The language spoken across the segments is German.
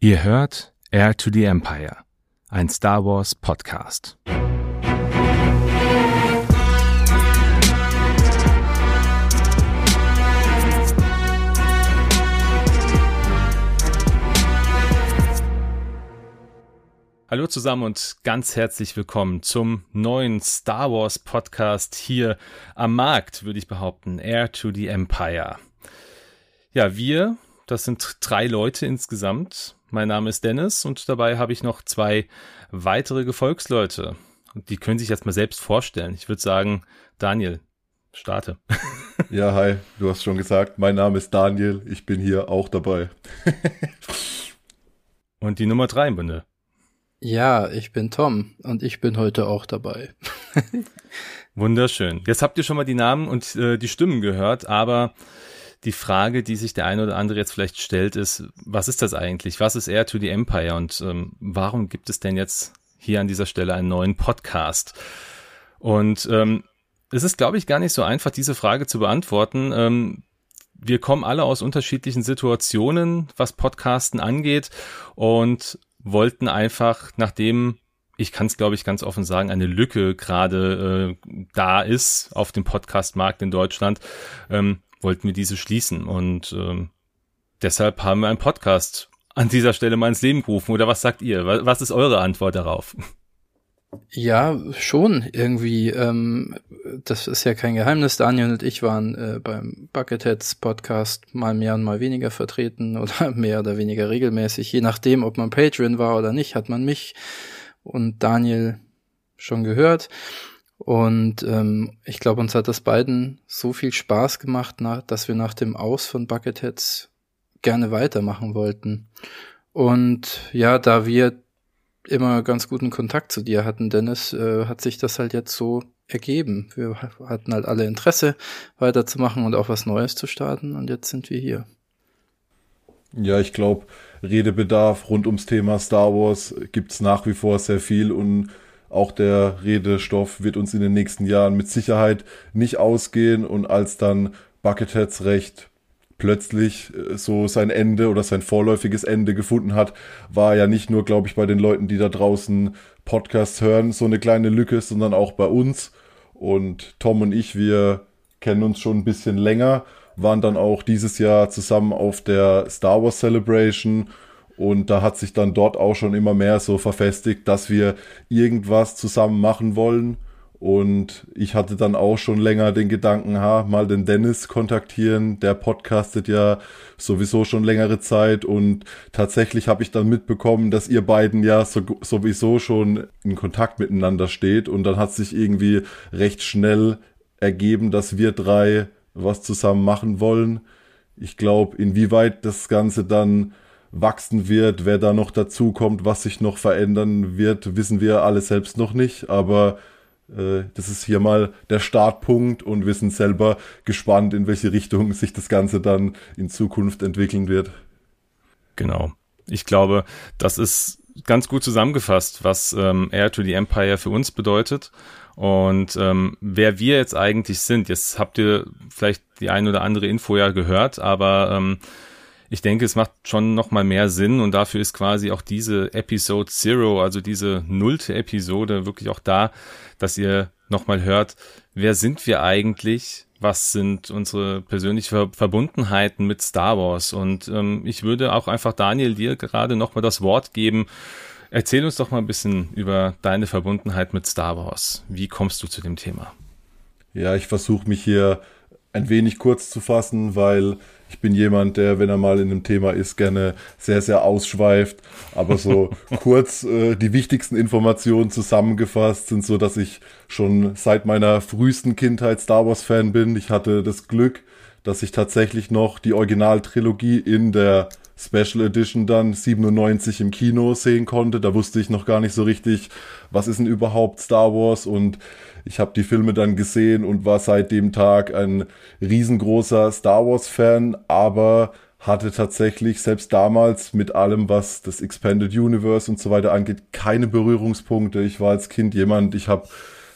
Ihr hört Air to the Empire, ein Star Wars Podcast. Hallo zusammen und ganz herzlich willkommen zum neuen Star Wars Podcast hier am Markt, würde ich behaupten, Air to the Empire. Ja, wir, das sind drei Leute insgesamt, mein Name ist Dennis und dabei habe ich noch zwei weitere Gefolgsleute. Die können sich jetzt mal selbst vorstellen. Ich würde sagen, Daniel, starte. Ja, hi, du hast schon gesagt, mein Name ist Daniel, ich bin hier auch dabei. und die Nummer drei im Bunde. Ja, ich bin Tom und ich bin heute auch dabei. Wunderschön. Jetzt habt ihr schon mal die Namen und äh, die Stimmen gehört, aber die Frage, die sich der eine oder andere jetzt vielleicht stellt, ist, was ist das eigentlich? Was ist Air to the Empire und ähm, warum gibt es denn jetzt hier an dieser Stelle einen neuen Podcast? Und ähm, es ist, glaube ich, gar nicht so einfach, diese Frage zu beantworten. Ähm, wir kommen alle aus unterschiedlichen Situationen, was Podcasten angeht und wollten einfach, nachdem ich kann es, glaube ich, ganz offen sagen, eine Lücke gerade äh, da ist auf dem Podcastmarkt in Deutschland, ähm, wollten wir diese schließen. Und ähm, deshalb haben wir einen Podcast an dieser Stelle mal ins Leben gerufen. Oder was sagt ihr? Was ist eure Antwort darauf? Ja, schon irgendwie. Ähm, das ist ja kein Geheimnis. Daniel und ich waren äh, beim Bucketheads Podcast mal mehr und mal weniger vertreten oder mehr oder weniger regelmäßig. Je nachdem, ob man Patreon war oder nicht, hat man mich und Daniel schon gehört. Und ähm, ich glaube, uns hat das beiden so viel Spaß gemacht, nach, dass wir nach dem Aus von Bucketheads gerne weitermachen wollten. Und ja, da wir immer ganz guten Kontakt zu dir hatten, Dennis, äh, hat sich das halt jetzt so ergeben. Wir hatten halt alle Interesse, weiterzumachen und auch was Neues zu starten. Und jetzt sind wir hier. Ja, ich glaube, Redebedarf rund ums Thema Star Wars gibt's nach wie vor sehr viel und auch der Redestoff wird uns in den nächsten Jahren mit Sicherheit nicht ausgehen und als dann Bucketheads recht plötzlich äh, so sein Ende oder sein vorläufiges Ende gefunden hat, war ja nicht nur, glaube ich, bei den Leuten, die da draußen Podcasts hören, so eine kleine Lücke, sondern auch bei uns. Und Tom und ich, wir kennen uns schon ein bisschen länger, waren dann auch dieses Jahr zusammen auf der Star Wars Celebration und da hat sich dann dort auch schon immer mehr so verfestigt, dass wir irgendwas zusammen machen wollen. Und ich hatte dann auch schon länger den Gedanken, ha, mal den Dennis kontaktieren. Der podcastet ja sowieso schon längere Zeit. Und tatsächlich habe ich dann mitbekommen, dass ihr beiden ja so, sowieso schon in Kontakt miteinander steht. Und dann hat sich irgendwie recht schnell ergeben, dass wir drei was zusammen machen wollen. Ich glaube, inwieweit das Ganze dann wachsen wird, wer da noch dazu kommt, was sich noch verändern wird, wissen wir alle selbst noch nicht. Aber äh, das ist hier mal der Startpunkt und wir sind selber gespannt, in welche Richtung sich das Ganze dann in Zukunft entwickeln wird. Genau. Ich glaube, das ist ganz gut zusammengefasst, was ähm, Air to the Empire für uns bedeutet und ähm, wer wir jetzt eigentlich sind. Jetzt habt ihr vielleicht die ein oder andere Info ja gehört, aber ähm, ich denke, es macht schon noch mal mehr Sinn und dafür ist quasi auch diese Episode Zero, also diese nullte Episode wirklich auch da, dass ihr noch mal hört, wer sind wir eigentlich? Was sind unsere persönlichen Verbundenheiten mit Star Wars? Und ähm, ich würde auch einfach Daniel dir gerade noch mal das Wort geben. Erzähl uns doch mal ein bisschen über deine Verbundenheit mit Star Wars. Wie kommst du zu dem Thema? Ja, ich versuche mich hier ein wenig kurz zu fassen, weil ich bin jemand, der, wenn er mal in einem Thema ist, gerne sehr, sehr ausschweift. Aber so kurz äh, die wichtigsten Informationen zusammengefasst sind so, dass ich schon seit meiner frühesten Kindheit Star Wars Fan bin. Ich hatte das Glück, dass ich tatsächlich noch die Originaltrilogie in der Special Edition dann 97 im Kino sehen konnte. Da wusste ich noch gar nicht so richtig, was ist denn überhaupt Star Wars und ich habe die Filme dann gesehen und war seit dem Tag ein riesengroßer Star Wars-Fan, aber hatte tatsächlich selbst damals mit allem, was das Expanded Universe und so weiter angeht, keine Berührungspunkte. Ich war als Kind jemand, ich habe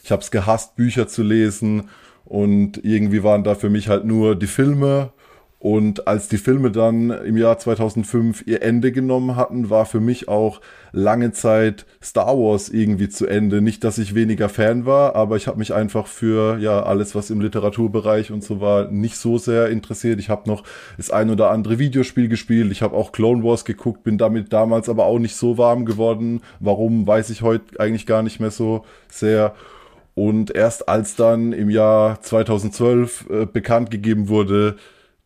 ich hab's gehasst, Bücher zu lesen und irgendwie waren da für mich halt nur die Filme Und als die Filme dann im Jahr 2005 ihr Ende genommen hatten, war für mich auch lange Zeit Star Wars irgendwie zu Ende. Nicht, dass ich weniger Fan war, aber ich habe mich einfach für ja alles, was im Literaturbereich und so war, nicht so sehr interessiert. Ich habe noch das ein oder andere Videospiel gespielt. Ich habe auch Clone Wars geguckt, bin damit damals aber auch nicht so warm geworden. Warum, weiß ich heute eigentlich gar nicht mehr so sehr. Und erst als dann im Jahr 2012 äh, bekannt gegeben wurde,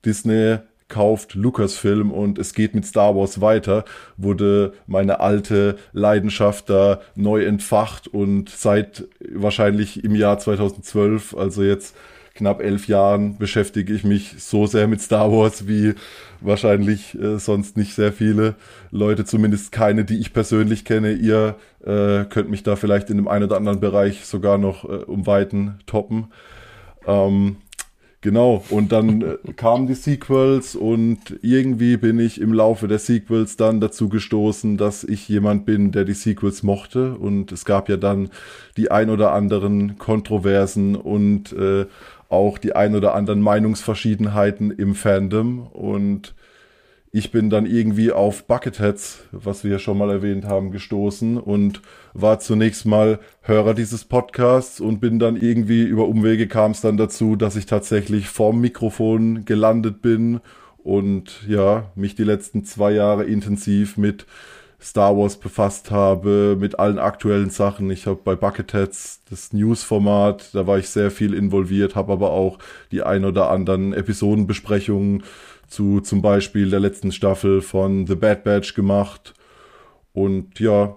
Disney kauft Lucasfilm und es geht mit Star Wars weiter, wurde meine alte Leidenschaft da neu entfacht und seit wahrscheinlich im Jahr 2012, also jetzt knapp elf Jahren, beschäftige ich mich so sehr mit Star Wars wie wahrscheinlich äh, sonst nicht sehr viele Leute, zumindest keine, die ich persönlich kenne. Ihr äh, könnt mich da vielleicht in dem einen oder anderen Bereich sogar noch äh, um Weiten toppen. Ähm, Genau, und dann äh, kamen die Sequels und irgendwie bin ich im Laufe der Sequels dann dazu gestoßen, dass ich jemand bin, der die Sequels mochte. Und es gab ja dann die ein oder anderen Kontroversen und äh, auch die ein oder anderen Meinungsverschiedenheiten im Fandom. Und ich bin dann irgendwie auf Bucketheads, was wir ja schon mal erwähnt haben, gestoßen und war zunächst mal Hörer dieses Podcasts und bin dann irgendwie über Umwege kam es dann dazu, dass ich tatsächlich vorm Mikrofon gelandet bin und ja, mich die letzten zwei Jahre intensiv mit Star Wars befasst habe, mit allen aktuellen Sachen. Ich habe bei Bucketheads das News-Format, da war ich sehr viel involviert, habe aber auch die ein oder anderen Episodenbesprechungen zu zum Beispiel der letzten Staffel von The Bad Batch gemacht. Und ja,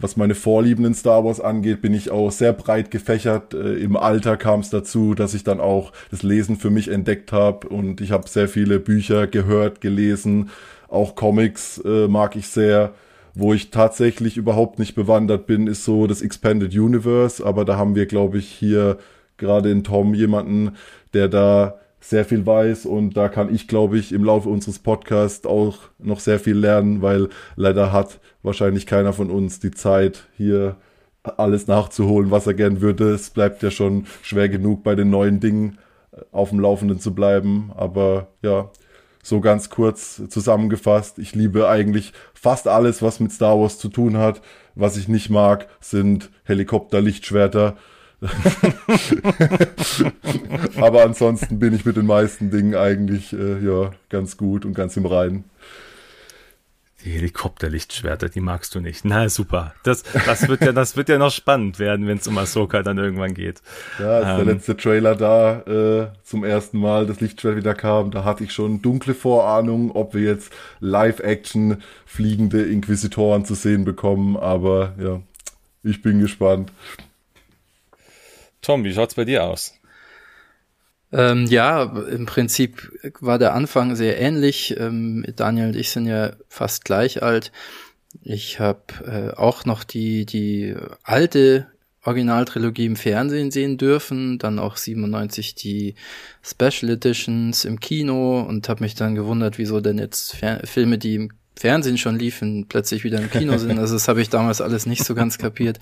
was meine Vorlieben in Star Wars angeht, bin ich auch sehr breit gefächert. Äh, Im Alter kam es dazu, dass ich dann auch das Lesen für mich entdeckt habe und ich habe sehr viele Bücher gehört, gelesen, auch Comics äh, mag ich sehr. Wo ich tatsächlich überhaupt nicht bewandert bin, ist so das Expanded Universe, aber da haben wir, glaube ich, hier gerade in Tom jemanden, der da sehr viel weiß und da kann ich, glaube ich, im Laufe unseres Podcasts auch noch sehr viel lernen, weil leider hat wahrscheinlich keiner von uns die Zeit, hier alles nachzuholen, was er gern würde. Es bleibt ja schon schwer genug, bei den neuen Dingen äh, auf dem Laufenden zu bleiben. Aber ja, so ganz kurz zusammengefasst, ich liebe eigentlich fast alles, was mit Star Wars zu tun hat. Was ich nicht mag, sind Helikopter-Lichtschwerter Aber ansonsten bin ich mit den meisten Dingen eigentlich äh, ja ganz gut und ganz im Reinen. Die Helikopterlichtschwerter, die magst du nicht. Na super. Das, das wird ja, das wird ja noch spannend werden, wenn es um Ahsoka dann irgendwann geht. Ja, als ähm, der letzte Trailer da äh, zum ersten Mal das Lichtschwert wieder kam, da hatte ich schon dunkle Vorahnung, ob wir jetzt Live-Action fliegende Inquisitoren zu sehen bekommen. Aber ja, ich bin gespannt. Tom, wie schaut's bei dir aus? Ähm, ja, im Prinzip war der Anfang sehr ähnlich. Ähm, Daniel und ich sind ja fast gleich alt. Ich habe äh, auch noch die, die alte Originaltrilogie im Fernsehen sehen dürfen, dann auch 97 die Special Editions im Kino und habe mich dann gewundert, wieso denn jetzt Fer Filme, die im Fernsehen schon liefen, plötzlich wieder im Kino sind. Also das habe ich damals alles nicht so ganz kapiert.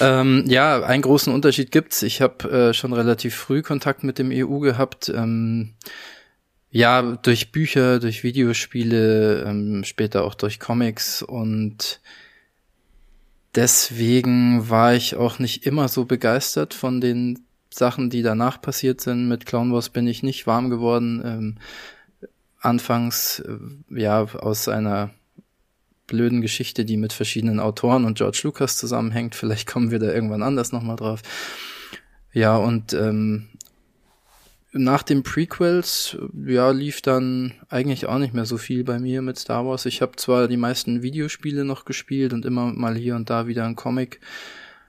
Ähm, ja, einen großen Unterschied gibt's. Ich habe äh, schon relativ früh Kontakt mit dem EU gehabt. Ähm, ja, durch Bücher, durch Videospiele, ähm, später auch durch Comics und deswegen war ich auch nicht immer so begeistert von den Sachen, die danach passiert sind. Mit Clown Wars bin ich nicht warm geworden. Ähm, anfangs, äh, ja, aus einer blöden Geschichte, die mit verschiedenen Autoren und George Lucas zusammenhängt. Vielleicht kommen wir da irgendwann anders nochmal drauf. Ja, und ähm, nach den Prequels, ja, lief dann eigentlich auch nicht mehr so viel bei mir mit Star Wars. Ich habe zwar die meisten Videospiele noch gespielt und immer mal hier und da wieder ein Comic,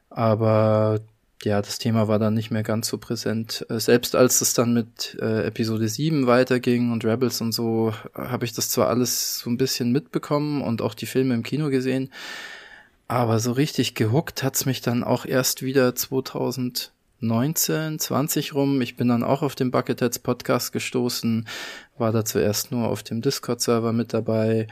aber ja, das Thema war dann nicht mehr ganz so präsent. Äh, selbst als es dann mit äh, Episode 7 weiterging und Rebels und so, habe ich das zwar alles so ein bisschen mitbekommen und auch die Filme im Kino gesehen, aber so richtig gehuckt hat's mich dann auch erst wieder 2019, 20 rum. Ich bin dann auch auf den Bucketheads Podcast gestoßen, war da zuerst nur auf dem Discord-Server mit dabei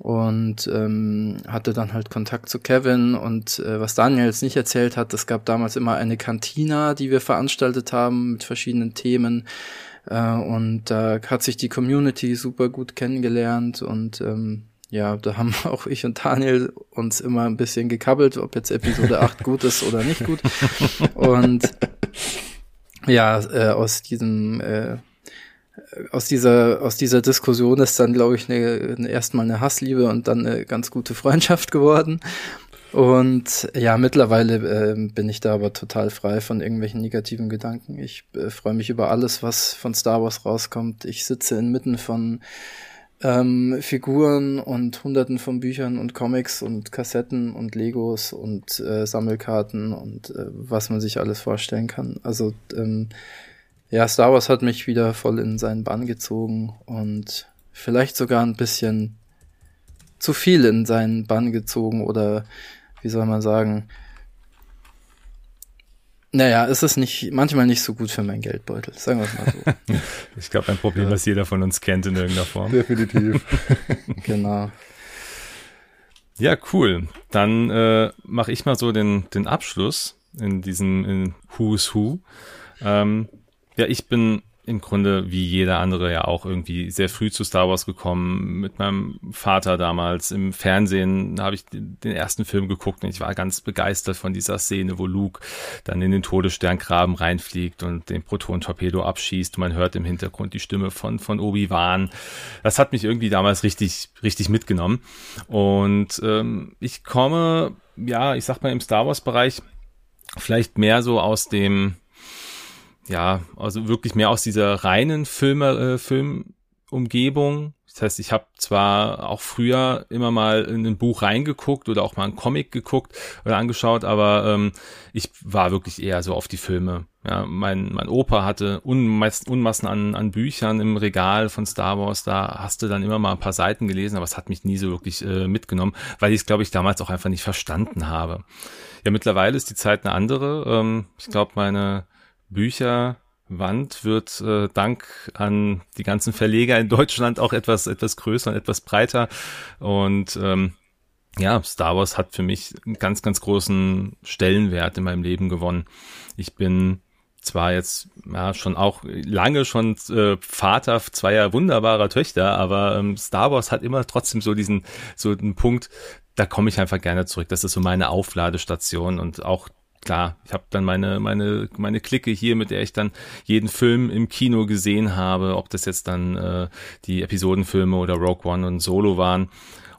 und ähm, hatte dann halt Kontakt zu Kevin und äh, was Daniel jetzt nicht erzählt hat, es gab damals immer eine Kantina, die wir veranstaltet haben mit verschiedenen Themen. Äh, und da hat sich die Community super gut kennengelernt und ähm, ja, da haben auch ich und Daniel uns immer ein bisschen gekabbelt, ob jetzt Episode 8 gut ist oder nicht gut. Und ja, äh, aus diesem äh, aus dieser aus dieser Diskussion ist dann glaube ich eine, eine, erstmal eine Hassliebe und dann eine ganz gute Freundschaft geworden. Und ja mittlerweile äh, bin ich da aber total frei von irgendwelchen negativen Gedanken. Ich äh, freue mich über alles was von Star Wars rauskommt. Ich sitze inmitten von ähm, Figuren und hunderten von Büchern und Comics und Kassetten und Legos und äh, Sammelkarten und äh, was man sich alles vorstellen kann. Also ähm, ja, Star Wars hat mich wieder voll in seinen Bann gezogen und vielleicht sogar ein bisschen zu viel in seinen Bann gezogen oder wie soll man sagen, naja, es ist nicht, manchmal nicht so gut für meinen Geldbeutel, sagen wir es mal so. ich glaube, ein Problem, ja. das jeder von uns kennt in irgendeiner Form. Definitiv. genau. Ja, cool. Dann äh, mache ich mal so den, den Abschluss in diesem in Who's Who. Ähm, ja, ich bin im Grunde wie jeder andere ja auch irgendwie sehr früh zu Star Wars gekommen. Mit meinem Vater damals im Fernsehen habe ich den ersten Film geguckt und ich war ganz begeistert von dieser Szene, wo Luke dann in den Todessterngraben reinfliegt und den Proton-Torpedo abschießt man hört im Hintergrund die Stimme von, von Obi-Wan. Das hat mich irgendwie damals richtig, richtig mitgenommen. Und ähm, ich komme, ja, ich sag mal im Star Wars-Bereich vielleicht mehr so aus dem ja, also wirklich mehr aus dieser reinen Filme, äh, Filmumgebung. Das heißt, ich habe zwar auch früher immer mal in ein Buch reingeguckt oder auch mal einen Comic geguckt oder angeschaut, aber ähm, ich war wirklich eher so auf die Filme. Ja, mein, mein Opa hatte Unmassen, Unmassen an, an Büchern im Regal von Star Wars. Da hast du dann immer mal ein paar Seiten gelesen, aber es hat mich nie so wirklich äh, mitgenommen, weil ich es, glaube ich, damals auch einfach nicht verstanden habe. Ja, mittlerweile ist die Zeit eine andere. Ähm, ich glaube, meine Bücherwand wird äh, dank an die ganzen Verleger in Deutschland auch etwas, etwas größer und etwas breiter. Und ähm, ja, Star Wars hat für mich einen ganz, ganz großen Stellenwert in meinem Leben gewonnen. Ich bin zwar jetzt ja schon auch lange schon äh, Vater zweier wunderbarer Töchter, aber ähm, Star Wars hat immer trotzdem so diesen so einen Punkt, da komme ich einfach gerne zurück. Das ist so meine Aufladestation und auch klar, ich habe dann meine, meine, meine Clique hier, mit der ich dann jeden Film im Kino gesehen habe, ob das jetzt dann äh, die Episodenfilme oder Rogue One und Solo waren.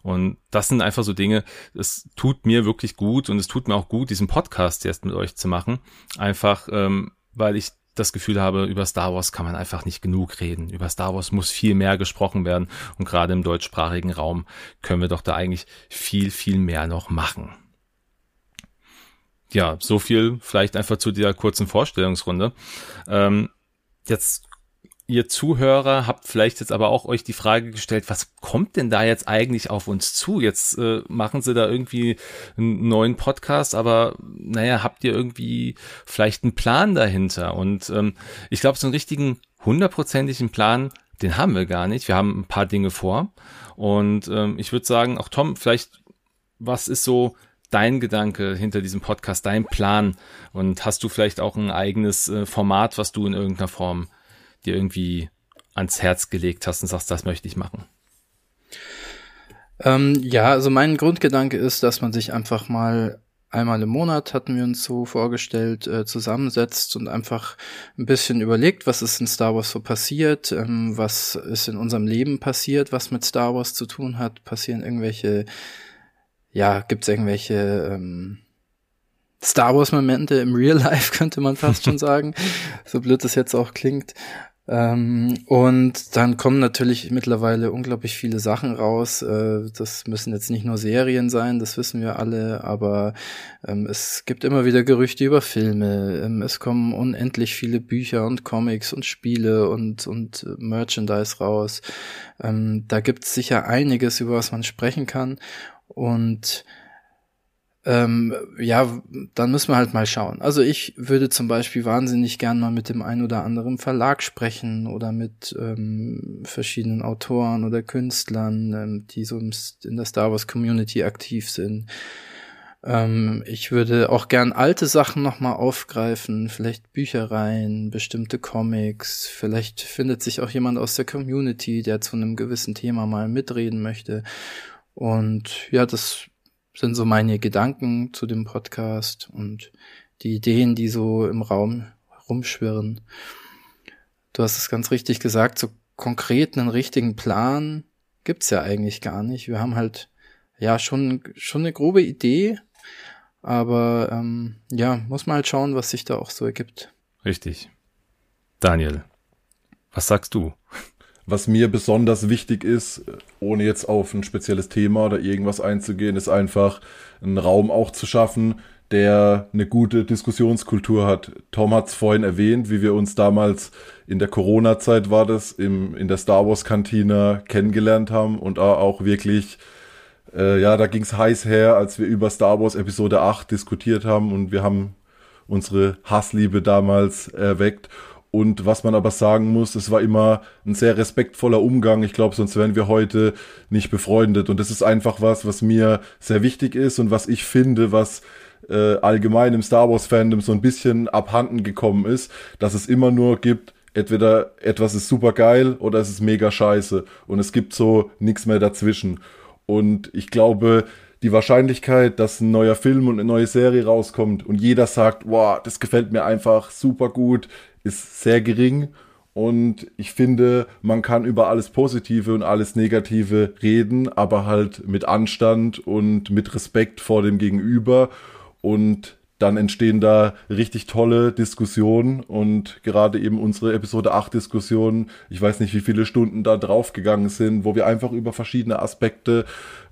Und das sind einfach so Dinge, es tut mir wirklich gut und es tut mir auch gut, diesen Podcast jetzt mit euch zu machen. Einfach, ähm, weil ich das Gefühl habe, über Star Wars kann man einfach nicht genug reden. Über Star Wars muss viel mehr gesprochen werden. Und gerade im deutschsprachigen Raum können wir doch da eigentlich viel, viel mehr noch machen ja, so viel vielleicht einfach zu dieser kurzen Vorstellungsrunde. Ähm, jetzt ihr Zuhörer habt vielleicht jetzt aber auch euch die Frage gestellt, was kommt denn da jetzt eigentlich auf uns zu? Jetzt äh, machen sie da irgendwie einen neuen Podcast, aber naja, habt ihr irgendwie vielleicht einen Plan dahinter? Und ähm, ich glaube, so einen richtigen hundertprozentigen Plan, den haben wir gar nicht. Wir haben ein paar Dinge vor. Und ähm, ich würde sagen, auch Tom, vielleicht, was ist so dein Gedanke hinter diesem Podcast, dein Plan? Und hast du vielleicht auch ein eigenes äh, Format, was du in irgendeiner Form dir irgendwie ans Herz gelegt hast und sagst, das möchte ich machen? Ähm, ja, also mein Grundgedanke ist, dass man sich einfach mal einmal im Monat hatten wir uns so vorgestellt, äh, zusammensetzt und einfach ein bisschen überlegt, was ist in Star Wars so passiert, ähm, was ist in unserem Leben passiert, was mit Star Wars zu tun hat, passieren irgendwelche ja, gibt's irgendwelche ähm, Star Wars-Momente im Real Life, könnte man fast schon sagen. So blöd das jetzt auch klingt. Ähm, und dann kommen natürlich mittlerweile unglaublich viele Sachen raus. Äh, das müssen jetzt nicht nur Serien sein, das wissen wir alle, aber ähm, es gibt immer wieder Gerüchte über Filme. Ähm, es kommen unendlich viele Bücher und Comics und Spiele und, und Merchandise raus. Ähm, da gibt's sicher einiges, über was man sprechen kann. Und ähm, ja, dann müssen wir halt mal schauen. Also ich würde zum Beispiel wahnsinnig gern mal mit dem einen oder anderen Verlag sprechen oder mit ähm, verschiedenen Autoren oder Künstlern, ähm, die so in der Star Wars Community aktiv sind. Ähm, ich würde auch gern alte Sachen nochmal aufgreifen, vielleicht Büchereien, bestimmte Comics, vielleicht findet sich auch jemand aus der Community, der zu einem gewissen Thema mal mitreden möchte. Und ja, das sind so meine Gedanken zu dem Podcast und die Ideen, die so im Raum rumschwirren. Du hast es ganz richtig gesagt, so konkret einen richtigen Plan gibt's ja eigentlich gar nicht. Wir haben halt ja schon schon eine grobe Idee, aber ähm, ja, muss man halt schauen, was sich da auch so ergibt. Richtig. Daniel, was sagst du? Was mir besonders wichtig ist, ohne jetzt auf ein spezielles Thema oder irgendwas einzugehen, ist einfach einen Raum auch zu schaffen, der eine gute Diskussionskultur hat. Tom hat es vorhin erwähnt, wie wir uns damals in der Corona-Zeit war das, im, in der Star Wars-Kantine kennengelernt haben und auch wirklich äh, ja, da ging's heiß her, als wir über Star Wars Episode 8 diskutiert haben und wir haben unsere Hassliebe damals erweckt. Und was man aber sagen muss, es war immer ein sehr respektvoller Umgang. Ich glaube, sonst wären wir heute nicht befreundet. Und das ist einfach was, was mir sehr wichtig ist und was ich finde, was äh, allgemein im Star Wars Fandom so ein bisschen abhanden gekommen ist, dass es immer nur gibt, entweder etwas ist super geil oder es ist mega scheiße. Und es gibt so nichts mehr dazwischen. Und ich glaube, die Wahrscheinlichkeit, dass ein neuer Film und eine neue Serie rauskommt und jeder sagt, wow, das gefällt mir einfach super gut, ist sehr gering. Und ich finde, man kann über alles Positive und alles Negative reden, aber halt mit Anstand und mit Respekt vor dem Gegenüber. Und dann entstehen da richtig tolle Diskussionen und gerade eben unsere Episode 8 Diskussion, ich weiß nicht, wie viele Stunden da draufgegangen sind, wo wir einfach über verschiedene Aspekte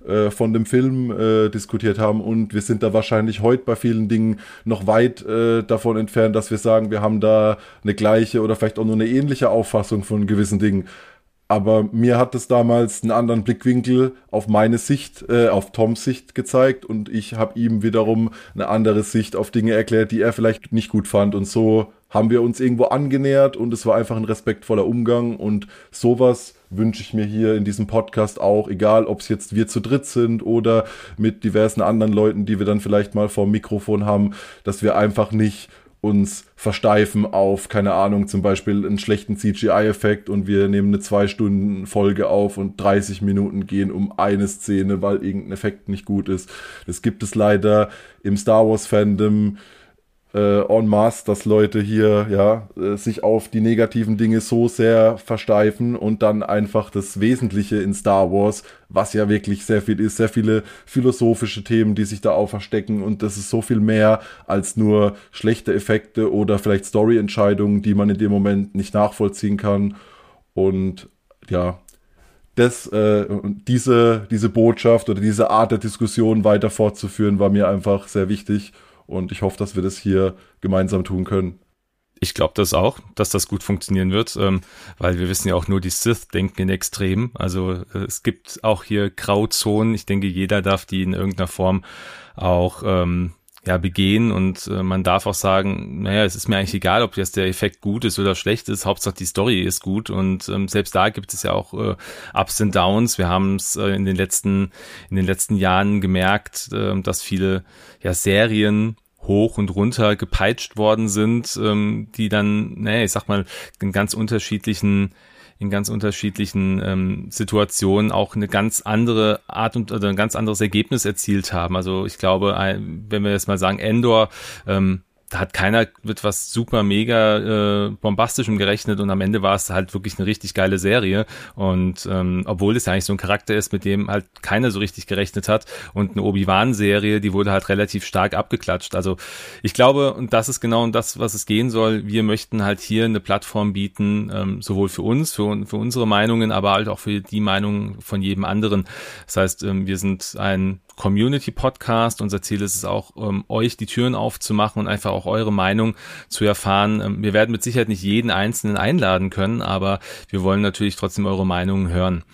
äh, von dem Film äh, diskutiert haben und wir sind da wahrscheinlich heute bei vielen Dingen noch weit äh, davon entfernt, dass wir sagen, wir haben da eine gleiche oder vielleicht auch nur eine ähnliche Auffassung von gewissen Dingen. Aber mir hat es damals einen anderen Blickwinkel auf meine Sicht, äh, auf Toms Sicht gezeigt und ich habe ihm wiederum eine andere Sicht auf Dinge erklärt, die er vielleicht nicht gut fand. Und so haben wir uns irgendwo angenähert und es war einfach ein respektvoller Umgang und sowas wünsche ich mir hier in diesem Podcast auch, egal ob es jetzt wir zu dritt sind oder mit diversen anderen Leuten, die wir dann vielleicht mal vor dem Mikrofon haben, dass wir einfach nicht uns versteifen auf, keine Ahnung, zum Beispiel einen schlechten CGI-Effekt und wir nehmen eine zwei Stunden Folge auf und 30 Minuten gehen um eine Szene, weil irgendein Effekt nicht gut ist. Das gibt es leider im Star Wars Fandom äh, en masse, dass Leute hier ja äh, sich auf die negativen Dinge so sehr versteifen und dann einfach das Wesentliche in Star Wars, was ja wirklich sehr viel ist, sehr viele philosophische Themen, die sich da auch verstecken und das ist so viel mehr als nur schlechte Effekte oder vielleicht Story-Entscheidungen, die man in dem Moment nicht nachvollziehen kann und ja, das, äh, diese, diese Botschaft oder diese Art der Diskussion weiter fortzuführen, war mir einfach sehr wichtig. Und ich hoffe, dass wir das hier gemeinsam tun können. Ich glaube das auch, dass das gut funktionieren wird, ähm, weil wir wissen ja auch nur, die Sith denken in Extremen. Also äh, es gibt auch hier Grauzonen. Ich denke, jeder darf die in irgendeiner Form auch ähm, ja, begehen und äh, man darf auch sagen, naja, es ist mir eigentlich egal, ob jetzt der Effekt gut ist oder schlecht ist, Hauptsache die Story ist gut und ähm, selbst da gibt es ja auch äh, Ups und Downs. Wir haben es äh, in den letzten in den letzten Jahren gemerkt, äh, dass viele ja Serien hoch und runter gepeitscht worden sind, ähm, die dann, naja, ich sag mal, in ganz unterschiedlichen in ganz unterschiedlichen ähm, Situationen auch eine ganz andere Art und oder ein ganz anderes Ergebnis erzielt haben. Also ich glaube, wenn wir jetzt mal sagen, Endor ähm, da hat keiner mit was super mega äh, bombastischem gerechnet und am Ende war es halt wirklich eine richtig geile Serie und ähm, obwohl es ja eigentlich so ein Charakter ist, mit dem halt keiner so richtig gerechnet hat und eine Obi-Wan-Serie, die wurde halt relativ stark abgeklatscht. Also ich glaube, und das ist genau das, was es gehen soll, wir möchten halt hier eine Plattform bieten, ähm, sowohl für uns, für, für unsere Meinungen, aber halt auch für die Meinungen von jedem anderen. Das heißt, ähm, wir sind ein Community-Podcast. Unser Ziel ist es auch, ähm, euch die Türen aufzumachen und einfach auch eure Meinung zu erfahren. Ähm, wir werden mit Sicherheit nicht jeden Einzelnen einladen können, aber wir wollen natürlich trotzdem eure Meinungen hören.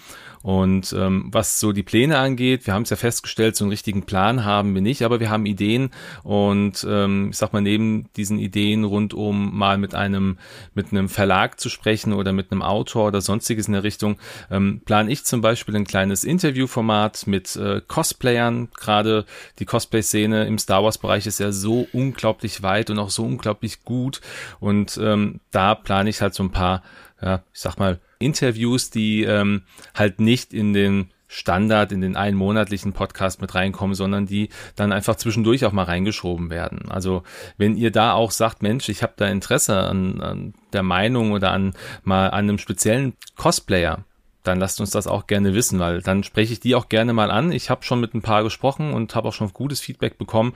Und ähm, was so die Pläne angeht, wir haben es ja festgestellt, so einen richtigen Plan haben wir nicht, aber wir haben Ideen und ähm, ich sag mal, neben diesen Ideen rund um mal mit einem, mit einem Verlag zu sprechen oder mit einem Autor oder sonstiges in der Richtung, ähm, plane ich zum Beispiel ein kleines Interviewformat mit äh, Cosplayern. Gerade die Cosplay-Szene im Star Wars-Bereich ist ja so unglaublich weit und auch so unglaublich gut. Und ähm, da plane ich halt so ein paar, ja, ich sag mal, Interviews, die ähm, halt nicht in den Standard in den einmonatlichen Podcast mit reinkommen, sondern die dann einfach zwischendurch auch mal reingeschoben werden. Also wenn ihr da auch sagt, Mensch, ich habe da Interesse an, an der Meinung oder an mal an einem speziellen Cosplayer, dann lasst uns das auch gerne wissen, weil dann spreche ich die auch gerne mal an. Ich habe schon mit ein paar gesprochen und habe auch schon gutes Feedback bekommen.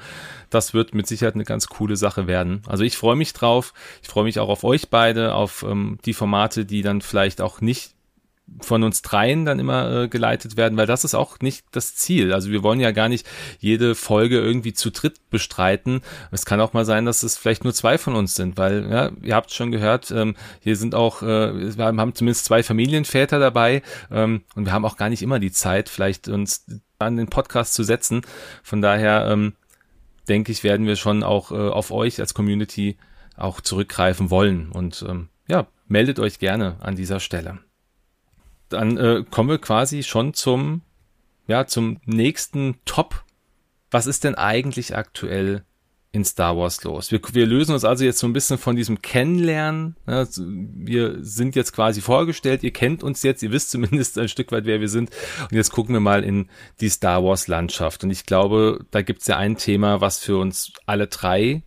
Das wird mit Sicherheit eine ganz coole Sache werden. Also ich freue mich drauf. Ich freue mich auch auf euch beide, auf ähm, die Formate, die dann vielleicht auch nicht von uns dreien dann immer äh, geleitet werden, weil das ist auch nicht das Ziel. Also wir wollen ja gar nicht jede Folge irgendwie zu dritt bestreiten. Es kann auch mal sein, dass es vielleicht nur zwei von uns sind, weil ja, ihr habt schon gehört, ähm, hier sind auch, äh, wir haben zumindest zwei Familienväter dabei ähm, und wir haben auch gar nicht immer die Zeit, vielleicht uns an den Podcast zu setzen. Von daher ähm, denke ich, werden wir schon auch äh, auf euch als Community auch zurückgreifen wollen und ähm, ja, meldet euch gerne an dieser Stelle dann äh, kommen wir quasi schon zum, ja, zum nächsten Top. Was ist denn eigentlich aktuell in Star Wars los? Wir, wir lösen uns also jetzt so ein bisschen von diesem Kennenlernen. Ja, wir sind jetzt quasi vorgestellt, ihr kennt uns jetzt, ihr wisst zumindest ein Stück weit, wer wir sind. Und jetzt gucken wir mal in die Star Wars Landschaft. Und ich glaube, da gibt's ja ein Thema, was für uns alle drei,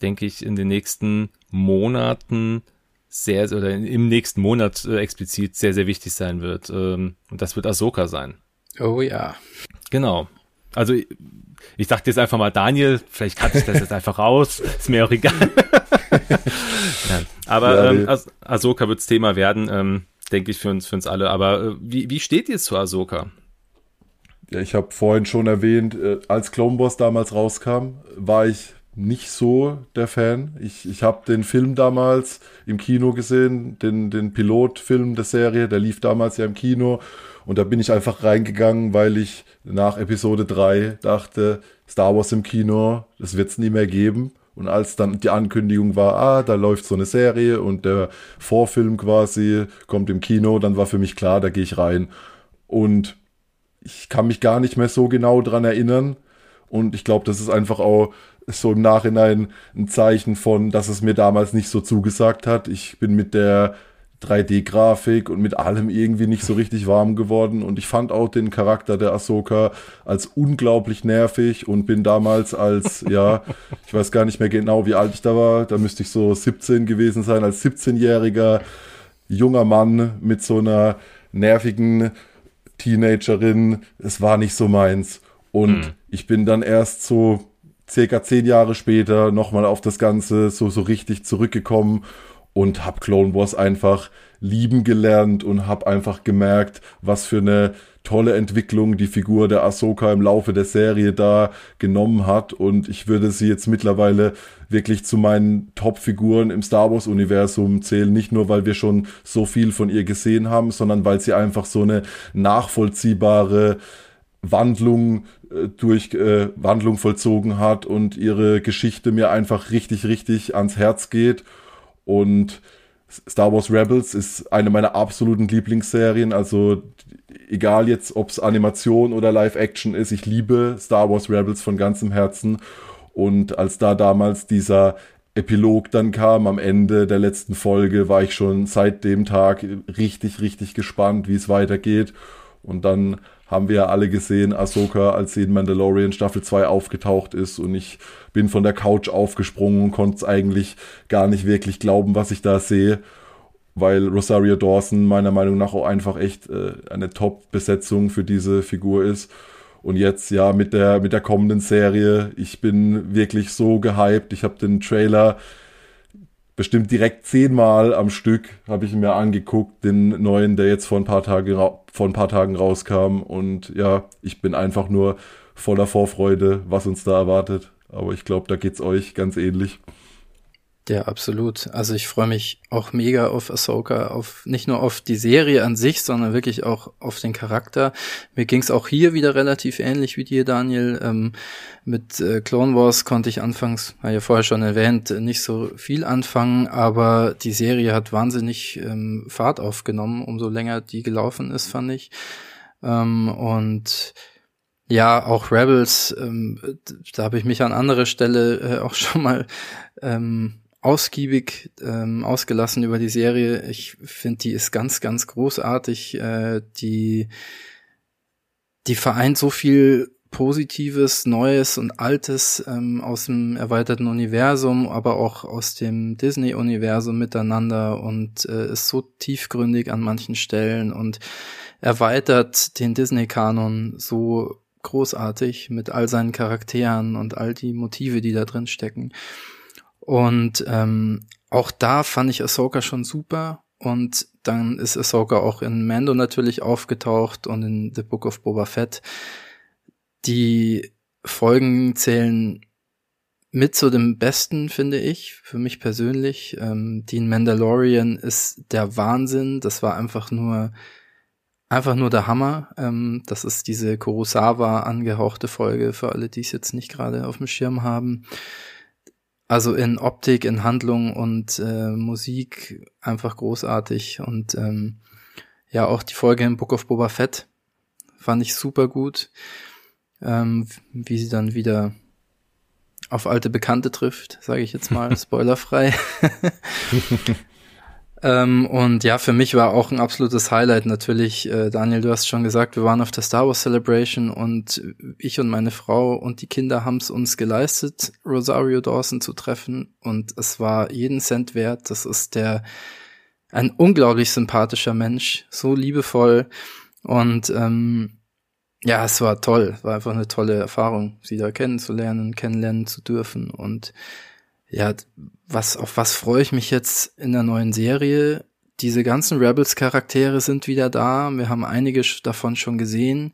denke ich, in den nächsten Monaten sehr, oder im nächsten Monat äh, explizit sehr, sehr wichtig sein wird. Ähm, und das wird Ahsoka sein. Oh ja. Genau. Also ich dachte jetzt einfach mal Daniel, vielleicht kann ich das jetzt einfach raus, ist mir auch egal. ja, aber ja, ähm, ah Ahsoka wirds Thema werden, ähm, denke ich für uns, für uns alle. Aber äh, wie, wie steht ihr zu Ahsoka? Ja, ich habe vorhin schon erwähnt, äh, als Clone Wars damals rauskam, war ich nicht so der Fan. Ich, ich habe den Film damals im Kino gesehen, den, den Pilotfilm der Serie, der lief damals ja im Kino. Und da bin ich einfach reingegangen, weil ich nach Episode 3 dachte, Star Wars im Kino, das wird es nie mehr geben. Und als dann die Ankündigung war, ah, da läuft so eine Serie und der Vorfilm quasi kommt im Kino, dann war für mich klar, da gehe ich rein. Und ich kann mich gar nicht mehr so genau dran erinnern. Und ich glaube, das ist einfach auch so im Nachhinein ein Zeichen von, dass es mir damals nicht so zugesagt hat. Ich bin mit der 3D-Grafik und mit allem irgendwie nicht so richtig warm geworden und ich fand auch den Charakter der Ahsoka als unglaublich nervig und bin damals als, ja, ich weiß gar nicht mehr genau, wie alt ich da war, da müsste ich so 17 gewesen sein, als 17-jähriger junger Mann mit so einer nervigen Teenagerin, es war nicht so meins und hm. ich bin dann erst so circa zehn Jahre später nochmal auf das Ganze so, so richtig zurückgekommen und hab Clone Wars einfach lieben gelernt und hab einfach gemerkt, was für eine tolle Entwicklung die Figur der Ahsoka im Laufe der Serie da genommen hat. Und ich würde sie jetzt mittlerweile wirklich zu meinen Top-Figuren im Star Wars-Universum zählen, nicht nur weil wir schon so viel von ihr gesehen haben, sondern weil sie einfach so eine nachvollziehbare Wandlung äh, durch äh, Wandlung vollzogen hat und ihre Geschichte mir einfach richtig, richtig ans Herz geht. Und Star Wars Rebels ist eine meiner absoluten Lieblingsserien. Also egal jetzt, ob es Animation oder Live-Action ist, ich liebe Star Wars Rebels von ganzem Herzen. Und als da damals dieser Epilog dann kam am Ende der letzten Folge, war ich schon seit dem Tag richtig, richtig gespannt, wie es weitergeht. Und dann haben wir ja alle gesehen, Ahsoka, als sie in Mandalorian Staffel 2 aufgetaucht ist und ich bin von der Couch aufgesprungen und konnte es eigentlich gar nicht wirklich glauben, was ich da sehe, weil Rosario Dawson meiner Meinung nach auch einfach echt äh, eine Top-Besetzung für diese Figur ist. Und jetzt ja mit der mit der kommenden Serie, ich bin wirklich so gehypt. Ich habe den Trailer bestimmt direkt zehnmal am Stück habe ich mir angeguckt, den neuen, der jetzt vor ein paar Tagen vor ein paar Tagen rauskam und ja, ich bin einfach nur voller Vorfreude, was uns da erwartet. Aber ich glaube, da geht's euch ganz ähnlich. Ja, absolut. Also ich freue mich auch mega auf Ahsoka, auf nicht nur auf die Serie an sich, sondern wirklich auch auf den Charakter. Mir ging es auch hier wieder relativ ähnlich wie dir, Daniel. Ähm, mit äh, Clone Wars konnte ich anfangs, war ja vorher schon erwähnt, nicht so viel anfangen, aber die Serie hat wahnsinnig ähm, Fahrt aufgenommen, umso länger die gelaufen ist, fand ich. Ähm, und ja, auch Rebels, ähm, da habe ich mich an anderer Stelle äh, auch schon mal ähm, ausgiebig ähm, ausgelassen über die Serie. Ich finde, die ist ganz, ganz großartig. Äh, die, die vereint so viel Positives, Neues und Altes ähm, aus dem erweiterten Universum, aber auch aus dem Disney-Universum miteinander und äh, ist so tiefgründig an manchen Stellen und erweitert den Disney-Kanon so großartig mit all seinen Charakteren und all die Motive, die da drin stecken. Und ähm, auch da fand ich Ahsoka schon super. Und dann ist Ahsoka auch in Mando natürlich aufgetaucht und in The Book of Boba Fett. Die Folgen zählen mit zu dem Besten, finde ich, für mich persönlich. Ähm, Dean Mandalorian ist der Wahnsinn. Das war einfach nur, einfach nur der Hammer. Ähm, das ist diese Kurosawa angehauchte Folge für alle, die es jetzt nicht gerade auf dem Schirm haben. Also in Optik, in Handlung und äh, Musik einfach großartig. Und ähm, ja, auch die Folge im Book of Boba Fett fand ich super gut. Ähm, wie sie dann wieder auf alte Bekannte trifft, sage ich jetzt mal, spoilerfrei. Ähm, und ja, für mich war auch ein absolutes Highlight natürlich, äh, Daniel, du hast schon gesagt, wir waren auf der Star Wars Celebration und ich und meine Frau und die Kinder haben es uns geleistet, Rosario Dawson zu treffen. Und es war jeden Cent wert. Das ist der ein unglaublich sympathischer Mensch, so liebevoll. Und ähm, ja, es war toll, war einfach eine tolle Erfahrung, sie da kennenzulernen, kennenlernen zu dürfen. Und ja, was, auf was freue ich mich jetzt in der neuen Serie? Diese ganzen Rebels-Charaktere sind wieder da. Wir haben einige davon schon gesehen.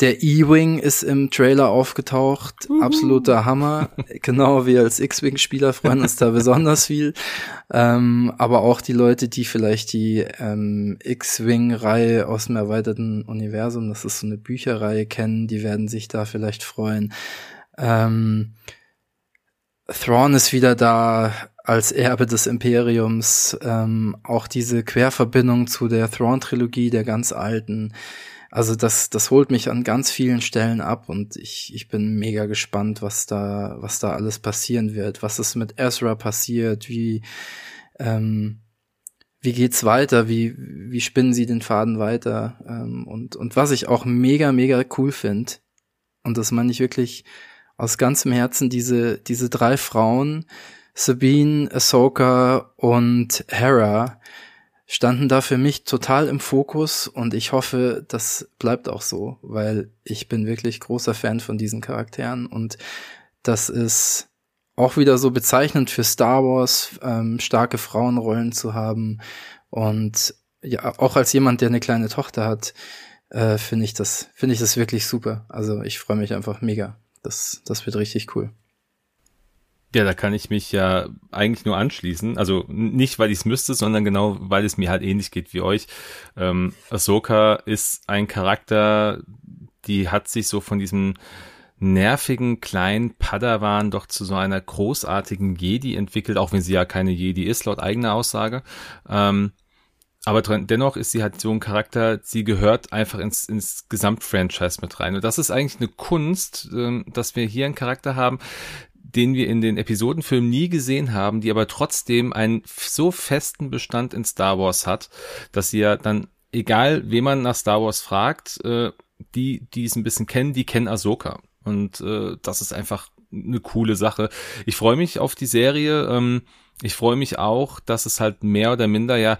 Der E-Wing ist im Trailer aufgetaucht. Uhu. Absoluter Hammer. genau, wir als X-Wing-Spieler freuen uns da besonders viel. Ähm, aber auch die Leute, die vielleicht die ähm, X-Wing-Reihe aus dem erweiterten Universum, das ist so eine Bücherreihe, kennen, die werden sich da vielleicht freuen. Ähm, Thrawn ist wieder da als Erbe des Imperiums. Ähm, auch diese Querverbindung zu der Thrawn-Trilogie, der ganz alten. Also das, das holt mich an ganz vielen Stellen ab und ich, ich bin mega gespannt, was da, was da alles passieren wird, was es mit Ezra passiert, wie, ähm, wie geht's weiter, wie, wie spinnen sie den Faden weiter ähm, und, und was ich auch mega, mega cool finde, und das meine ich wirklich aus ganzem Herzen diese, diese drei Frauen, Sabine, Ahsoka und Hera, standen da für mich total im Fokus und ich hoffe, das bleibt auch so, weil ich bin wirklich großer Fan von diesen Charakteren und das ist auch wieder so bezeichnend für Star Wars, ähm, starke Frauenrollen zu haben und ja, auch als jemand, der eine kleine Tochter hat, äh, finde ich das, finde ich das wirklich super. Also ich freue mich einfach mega. Das, das wird richtig cool. Ja, da kann ich mich ja eigentlich nur anschließen. Also nicht, weil ich es müsste, sondern genau, weil es mir halt ähnlich geht wie euch. Ähm, Ahsoka ist ein Charakter, die hat sich so von diesem nervigen kleinen Padawan doch zu so einer großartigen Jedi entwickelt, auch wenn sie ja keine Jedi ist, laut eigener Aussage. Ähm, aber dennoch ist sie halt so ein Charakter, sie gehört einfach ins, ins Gesamtfranchise mit rein. Und das ist eigentlich eine Kunst, ähm, dass wir hier einen Charakter haben, den wir in den Episodenfilmen nie gesehen haben, die aber trotzdem einen so festen Bestand in Star Wars hat, dass sie ja dann, egal wen man nach Star Wars fragt, äh, die, die es ein bisschen kennen, die kennen Ahsoka. Und äh, das ist einfach eine coole Sache. Ich freue mich auf die Serie. Ähm, ich freue mich auch, dass es halt mehr oder minder ja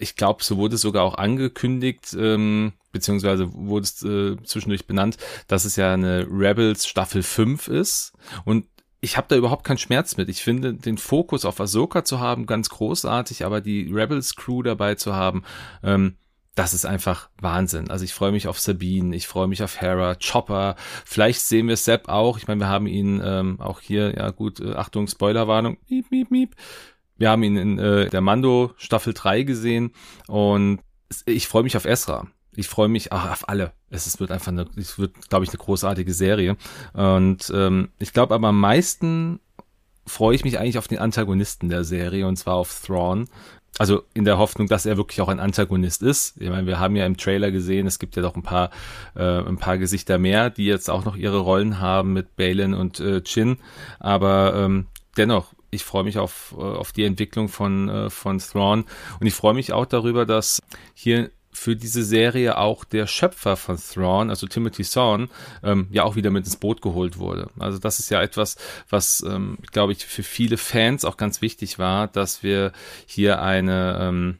ich glaube, so wurde es sogar auch angekündigt, ähm, beziehungsweise wurde es äh, zwischendurch benannt, dass es ja eine Rebels Staffel 5 ist. Und ich habe da überhaupt keinen Schmerz mit. Ich finde, den Fokus auf Ahsoka zu haben, ganz großartig, aber die Rebels Crew dabei zu haben, ähm, das ist einfach Wahnsinn. Also ich freue mich auf Sabine, ich freue mich auf Hera, Chopper. Vielleicht sehen wir Sepp auch. Ich meine, wir haben ihn ähm, auch hier, ja gut, äh, Achtung, Spoilerwarnung, miep, miep, miep. Wir haben ihn in äh, der Mando Staffel 3 gesehen und ich freue mich auf Esra. Ich freue mich ach, auf alle. Es ist, wird einfach eine, es wird, glaube ich, eine großartige Serie. Und ähm, ich glaube aber am meisten freue ich mich eigentlich auf den Antagonisten der Serie und zwar auf Thrawn. Also in der Hoffnung, dass er wirklich auch ein Antagonist ist. Ich meine, wir haben ja im Trailer gesehen, es gibt ja doch ein paar, äh, ein paar Gesichter mehr, die jetzt auch noch ihre Rollen haben mit Balin und äh, Chin. Aber ähm, dennoch, ich freue mich auf, äh, auf die Entwicklung von, äh, von Thrawn und ich freue mich auch darüber, dass hier für diese Serie auch der Schöpfer von Thrawn, also Timothy Thorne, ähm, ja auch wieder mit ins Boot geholt wurde. Also das ist ja etwas, was, ähm, glaube ich, für viele Fans auch ganz wichtig war, dass wir hier eine, ähm,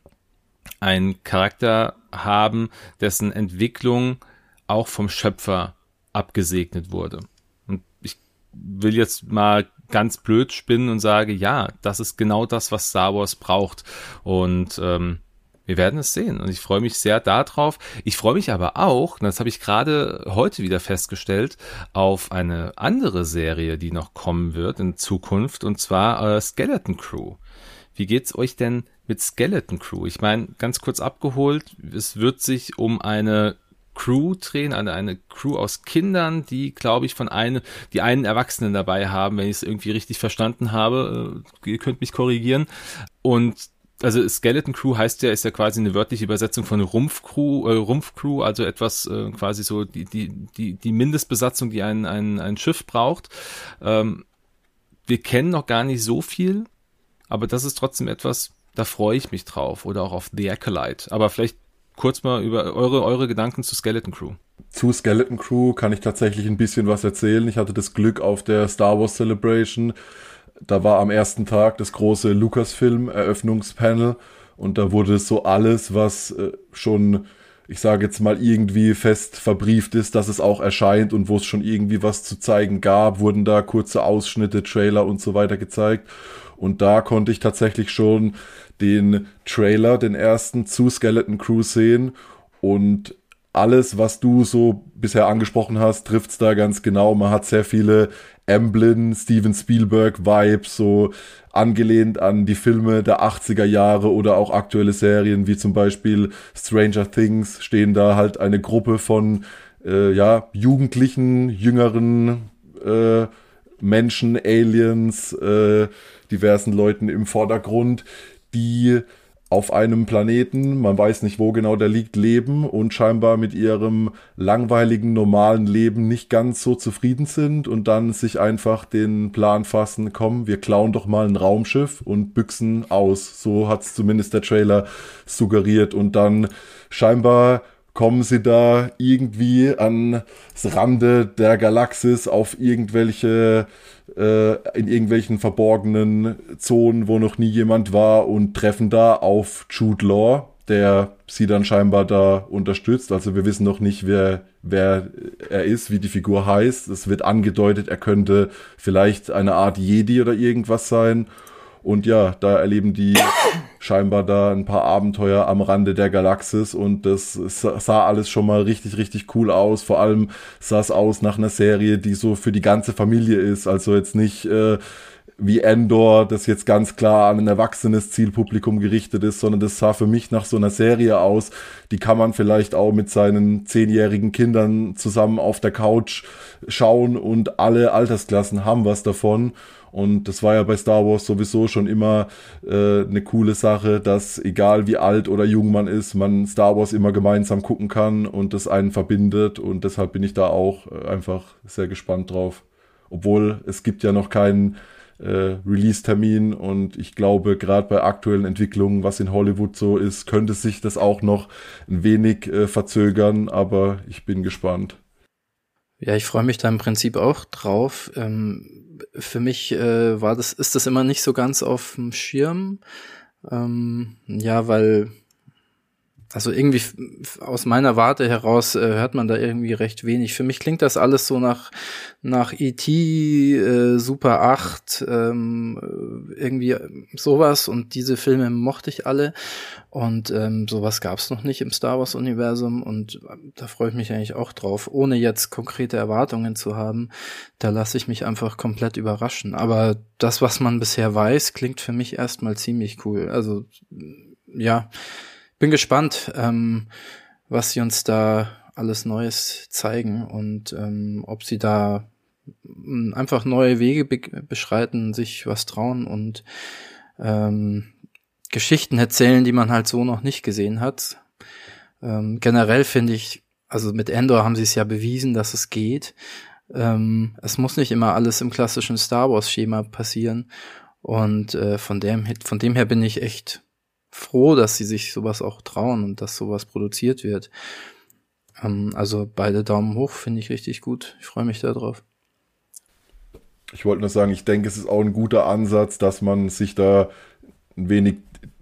einen Charakter haben, dessen Entwicklung auch vom Schöpfer abgesegnet wurde. Und ich will jetzt mal ganz blöd spinnen und sage, ja, das ist genau das, was Star Wars braucht. Und ähm, wir werden es sehen und ich freue mich sehr darauf. Ich freue mich aber auch, das habe ich gerade heute wieder festgestellt, auf eine andere Serie, die noch kommen wird in Zukunft und zwar äh, Skeleton Crew. Wie geht's euch denn mit Skeleton Crew? Ich meine, ganz kurz abgeholt, es wird sich um eine Crew drehen, eine, eine Crew aus Kindern, die, glaube ich, von einem, die einen Erwachsenen dabei haben, wenn ich es irgendwie richtig verstanden habe. Äh, ihr könnt mich korrigieren. Und also Skeleton Crew heißt ja, ist ja quasi eine wörtliche Übersetzung von Rumpfcrew, äh, Rumpfcrew, also etwas äh, quasi so die, die, die, die Mindestbesatzung, die ein, ein, ein Schiff braucht. Ähm, wir kennen noch gar nicht so viel, aber das ist trotzdem etwas, da freue ich mich drauf. Oder auch auf The Acolyte. Aber vielleicht kurz mal über eure, eure Gedanken zu Skeleton Crew. Zu Skeleton Crew kann ich tatsächlich ein bisschen was erzählen. Ich hatte das Glück auf der Star Wars Celebration da war am ersten Tag das große Lucasfilm-Eröffnungspanel und da wurde so alles, was äh, schon, ich sage jetzt mal, irgendwie fest verbrieft ist, dass es auch erscheint und wo es schon irgendwie was zu zeigen gab, wurden da kurze Ausschnitte, Trailer und so weiter gezeigt. Und da konnte ich tatsächlich schon den Trailer, den ersten zu Skeleton Crew sehen und alles, was du so bisher angesprochen hast, trifft's da ganz genau. Man hat sehr viele Amblin, Steven Spielberg Vibes, so angelehnt an die Filme der 80er Jahre oder auch aktuelle Serien wie zum Beispiel Stranger Things stehen da halt eine Gruppe von äh, ja Jugendlichen, jüngeren äh, Menschen, Aliens, äh, diversen Leuten im Vordergrund, die auf einem Planeten, man weiß nicht, wo genau der liegt, leben und scheinbar mit ihrem langweiligen, normalen Leben nicht ganz so zufrieden sind und dann sich einfach den Plan fassen, komm, wir klauen doch mal ein Raumschiff und büchsen aus. So hat's zumindest der Trailer suggeriert und dann scheinbar kommen sie da irgendwie ans Rande der Galaxis auf irgendwelche in irgendwelchen verborgenen Zonen, wo noch nie jemand war und treffen da auf Jude Law, der sie dann scheinbar da unterstützt. Also wir wissen noch nicht, wer, wer er ist, wie die Figur heißt. Es wird angedeutet, er könnte vielleicht eine Art Jedi oder irgendwas sein. Und ja, da erleben die scheinbar da ein paar Abenteuer am Rande der Galaxis und das sah alles schon mal richtig, richtig cool aus. Vor allem sah es aus nach einer Serie, die so für die ganze Familie ist. Also jetzt nicht äh, wie Endor, das jetzt ganz klar an ein erwachsenes Zielpublikum gerichtet ist, sondern das sah für mich nach so einer Serie aus, die kann man vielleicht auch mit seinen zehnjährigen Kindern zusammen auf der Couch schauen und alle Altersklassen haben was davon. Und das war ja bei Star Wars sowieso schon immer äh, eine coole Sache, dass egal wie alt oder jung man ist, man Star Wars immer gemeinsam gucken kann und das einen verbindet. Und deshalb bin ich da auch äh, einfach sehr gespannt drauf. Obwohl es gibt ja noch keinen äh, Release-Termin und ich glaube, gerade bei aktuellen Entwicklungen, was in Hollywood so ist, könnte sich das auch noch ein wenig äh, verzögern, aber ich bin gespannt. Ja, ich freue mich da im Prinzip auch drauf. Ähm für mich äh, war das, ist das immer nicht so ganz auf dem Schirm. Ähm, ja, weil also irgendwie aus meiner Warte heraus äh, hört man da irgendwie recht wenig. Für mich klingt das alles so nach nach E.T., äh, Super 8, ähm, irgendwie sowas und diese Filme mochte ich alle und ähm, sowas gab es noch nicht im Star Wars Universum und da freue ich mich eigentlich auch drauf, ohne jetzt konkrete Erwartungen zu haben. Da lasse ich mich einfach komplett überraschen. Aber das, was man bisher weiß, klingt für mich erstmal ziemlich cool. Also ja bin gespannt, ähm, was sie uns da alles Neues zeigen und ähm, ob sie da mm, einfach neue Wege be beschreiten, sich was trauen und ähm, Geschichten erzählen, die man halt so noch nicht gesehen hat. Ähm, generell finde ich, also mit Endor haben sie es ja bewiesen, dass es geht. Ähm, es muss nicht immer alles im klassischen Star Wars Schema passieren. Und äh, von dem von dem her bin ich echt froh, dass sie sich sowas auch trauen und dass sowas produziert wird. Ähm, also beide Daumen hoch, finde ich richtig gut. Ich freue mich darauf. Ich wollte nur sagen, ich denke, es ist auch ein guter Ansatz, dass man sich da ein wenig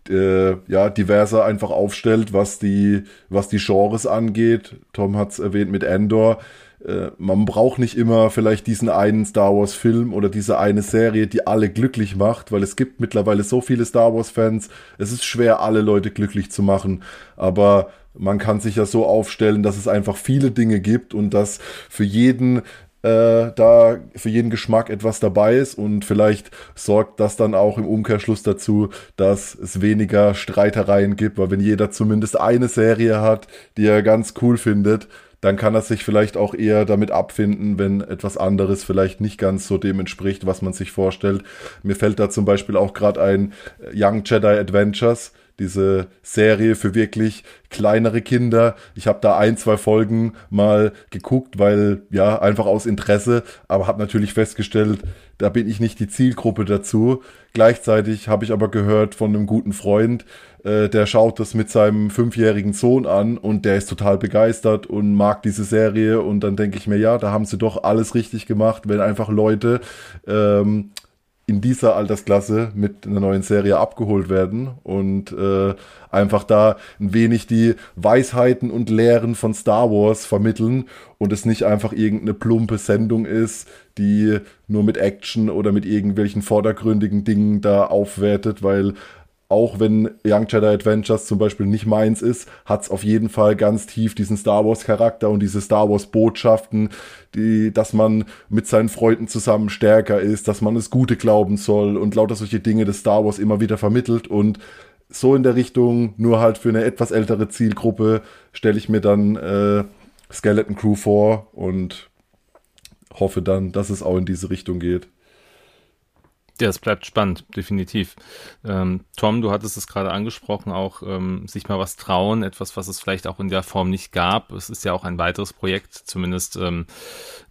äh, ja, diverser einfach aufstellt, was die, was die Genres angeht. Tom hat es erwähnt mit Endor. Äh, man braucht nicht immer vielleicht diesen einen Star Wars Film oder diese eine Serie, die alle glücklich macht, weil es gibt mittlerweile so viele Star Wars Fans. Es ist schwer, alle Leute glücklich zu machen, aber man kann sich ja so aufstellen, dass es einfach viele Dinge gibt und dass für jeden äh, da für jeden Geschmack etwas dabei ist und vielleicht sorgt das dann auch im Umkehrschluss dazu, dass es weniger Streitereien gibt, weil wenn jeder zumindest eine Serie hat, die er ganz cool findet, dann kann er sich vielleicht auch eher damit abfinden, wenn etwas anderes vielleicht nicht ganz so dem entspricht, was man sich vorstellt. Mir fällt da zum Beispiel auch gerade ein Young Jedi Adventures, diese Serie für wirklich kleinere Kinder. Ich habe da ein, zwei Folgen mal geguckt, weil ja, einfach aus Interesse, aber habe natürlich festgestellt, da bin ich nicht die Zielgruppe dazu. Gleichzeitig habe ich aber gehört von einem guten Freund, äh, der schaut das mit seinem fünfjährigen Sohn an und der ist total begeistert und mag diese Serie. Und dann denke ich mir, ja, da haben sie doch alles richtig gemacht, wenn einfach Leute ähm, in dieser Altersklasse mit einer neuen Serie abgeholt werden und äh, einfach da ein wenig die Weisheiten und Lehren von Star Wars vermitteln und es nicht einfach irgendeine plumpe Sendung ist, die nur mit Action oder mit irgendwelchen vordergründigen Dingen da aufwertet, weil auch wenn Young Jedi Adventures zum Beispiel nicht meins ist, hat es auf jeden Fall ganz tief diesen Star Wars Charakter und diese Star Wars Botschaften, die, dass man mit seinen Freunden zusammen stärker ist, dass man es Gute glauben soll und lauter solche Dinge des Star Wars immer wieder vermittelt und so in der Richtung, nur halt für eine etwas ältere Zielgruppe, stelle ich mir dann äh, Skeleton Crew vor und hoffe dann, dass es auch in diese Richtung geht. Ja, es bleibt spannend, definitiv. Ähm, Tom, du hattest es gerade angesprochen, auch ähm, sich mal was trauen, etwas, was es vielleicht auch in der Form nicht gab. Es ist ja auch ein weiteres Projekt, zumindest ähm,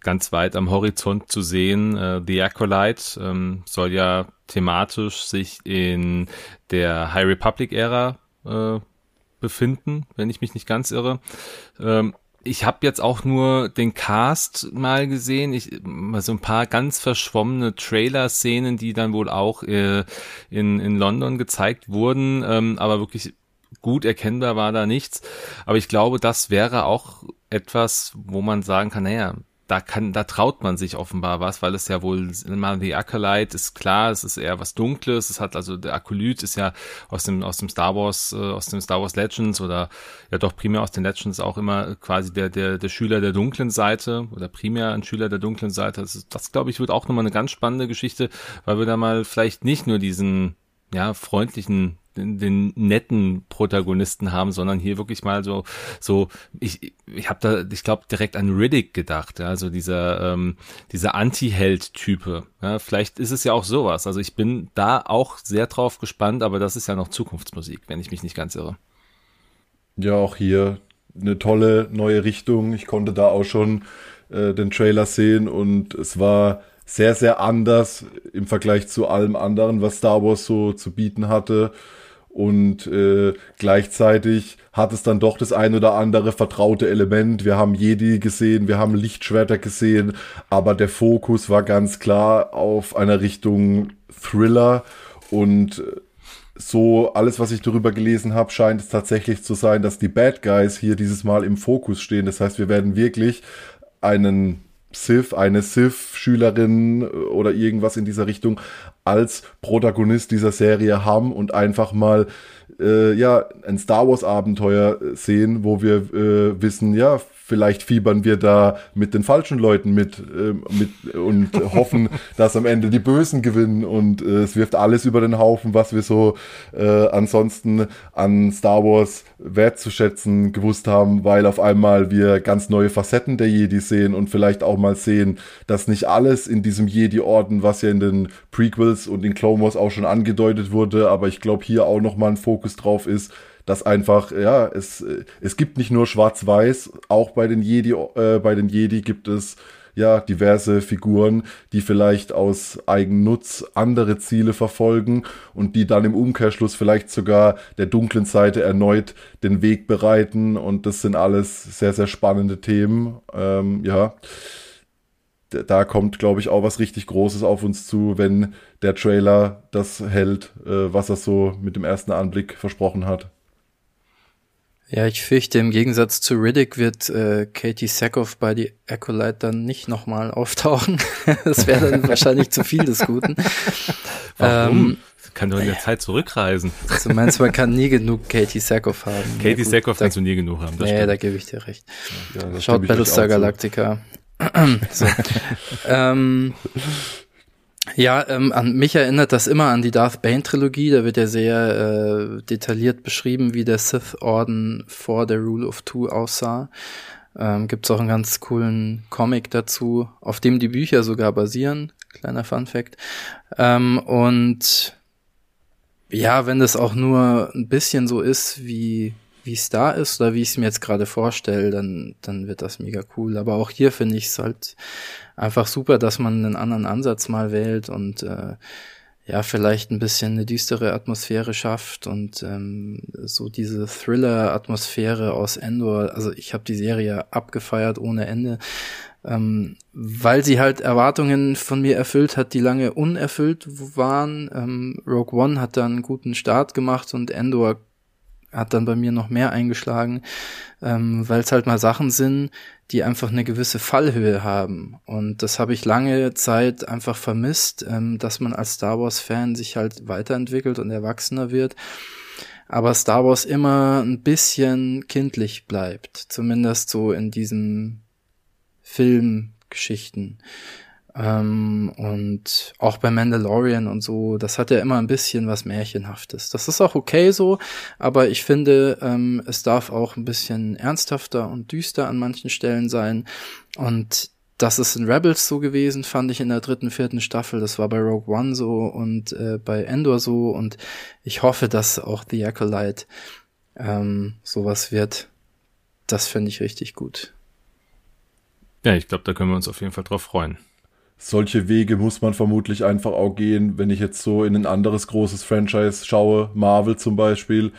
ganz weit am Horizont zu sehen. Äh, The Acolyte ähm, soll ja thematisch sich in der High Republic-Ära äh, befinden, wenn ich mich nicht ganz irre. Ähm, ich habe jetzt auch nur den Cast mal gesehen, ich so ein paar ganz verschwommene Trailer-Szenen, die dann wohl auch äh, in, in London gezeigt wurden, ähm, aber wirklich gut erkennbar war da nichts. Aber ich glaube, das wäre auch etwas, wo man sagen kann, naja, da kann, da traut man sich offenbar was, weil es ja wohl mal die Acolyte ist klar, es ist eher was Dunkles. Es hat also der Akolyt ist ja aus dem aus dem Star Wars äh, aus dem Star Wars Legends oder ja doch primär aus den Legends auch immer quasi der der der Schüler der dunklen Seite oder primär ein Schüler der dunklen Seite. Das, ist, das glaube ich wird auch nochmal eine ganz spannende Geschichte, weil wir da mal vielleicht nicht nur diesen ja freundlichen den, netten Protagonisten haben, sondern hier wirklich mal so, so, ich, ich habe da, ich glaube, direkt an Riddick gedacht, ja, also dieser, ähm, dieser Anti-Held-Type. Ja, vielleicht ist es ja auch sowas. Also ich bin da auch sehr drauf gespannt, aber das ist ja noch Zukunftsmusik, wenn ich mich nicht ganz irre. Ja, auch hier eine tolle neue Richtung. Ich konnte da auch schon äh, den Trailer sehen und es war sehr, sehr anders im Vergleich zu allem anderen, was Star Wars so zu bieten hatte und äh, gleichzeitig hat es dann doch das ein oder andere vertraute Element. Wir haben Jedi gesehen, wir haben Lichtschwerter gesehen, aber der Fokus war ganz klar auf einer Richtung Thriller und äh, so alles, was ich darüber gelesen habe, scheint es tatsächlich zu sein, dass die Bad Guys hier dieses Mal im Fokus stehen. Das heißt, wir werden wirklich einen Sith, eine Sith-Schülerin oder irgendwas in dieser Richtung als Protagonist dieser Serie haben und einfach mal äh, ja ein Star Wars Abenteuer sehen, wo wir äh, wissen, ja, vielleicht fiebern wir da mit den falschen Leuten mit, äh, mit und hoffen, dass am Ende die Bösen gewinnen und äh, es wirft alles über den Haufen, was wir so äh, ansonsten an Star Wars wertzuschätzen gewusst haben, weil auf einmal wir ganz neue Facetten der Jedi sehen und vielleicht auch mal sehen, dass nicht alles in diesem Jedi-Orden, was ja in den Prequels und in Clone Wars auch schon angedeutet wurde, aber ich glaube hier auch nochmal ein Fokus drauf ist, dass einfach, ja, es, es gibt nicht nur Schwarz-Weiß, auch bei den Jedi, äh, bei den Jedi gibt es ja diverse Figuren, die vielleicht aus Eigennutz andere Ziele verfolgen und die dann im Umkehrschluss vielleicht sogar der dunklen Seite erneut den Weg bereiten. Und das sind alles sehr, sehr spannende Themen. Ähm, ja da kommt, glaube ich, auch was richtig Großes auf uns zu, wenn der Trailer das hält, äh, was er so mit dem ersten Anblick versprochen hat. Ja, ich fürchte, im Gegensatz zu Riddick wird äh, Katie Sackhoff bei die Acolyte dann nicht nochmal auftauchen. das wäre dann wahrscheinlich zu viel des Guten. Warum? Ähm, kann doch in der ja. Zeit zurückreisen. Also meinst, man kann nie genug Katie Sackhoff haben. Katie ja, Sackhoff kannst du nie genug haben. Das nee, da gebe ich dir recht. Ja, Schaut Battlestar Galactica. so. ähm, ja, ähm, an mich erinnert das immer an die Darth Bane Trilogie. Da wird ja sehr äh, detailliert beschrieben, wie der Sith Orden vor der Rule of Two aussah. Ähm, Gibt auch einen ganz coolen Comic dazu, auf dem die Bücher sogar basieren. Kleiner Fun Fact. Ähm, und ja, wenn das auch nur ein bisschen so ist, wie wie es da ist oder wie ich es mir jetzt gerade vorstelle, dann, dann wird das mega cool. Aber auch hier finde ich es halt einfach super, dass man einen anderen Ansatz mal wählt und äh, ja, vielleicht ein bisschen eine düstere Atmosphäre schafft und ähm, so diese Thriller-Atmosphäre aus Endor. Also ich habe die Serie abgefeiert ohne Ende, ähm, weil sie halt Erwartungen von mir erfüllt hat, die lange unerfüllt waren. Ähm, Rogue One hat da einen guten Start gemacht und Endor hat dann bei mir noch mehr eingeschlagen, ähm, weil es halt mal Sachen sind, die einfach eine gewisse Fallhöhe haben. Und das habe ich lange Zeit einfach vermisst, ähm, dass man als Star Wars-Fan sich halt weiterentwickelt und erwachsener wird. Aber Star Wars immer ein bisschen kindlich bleibt, zumindest so in diesen Filmgeschichten. Ähm, und auch bei Mandalorian und so, das hat ja immer ein bisschen was Märchenhaftes. Das ist auch okay so, aber ich finde, ähm, es darf auch ein bisschen ernsthafter und düster an manchen Stellen sein. Und das ist in Rebels so gewesen, fand ich in der dritten, vierten Staffel. Das war bei Rogue One so und äh, bei Endor so. Und ich hoffe, dass auch The Acolyte ähm, sowas wird. Das finde ich richtig gut. Ja, ich glaube, da können wir uns auf jeden Fall drauf freuen solche Wege muss man vermutlich einfach auch gehen, wenn ich jetzt so in ein anderes großes Franchise schaue, Marvel zum Beispiel.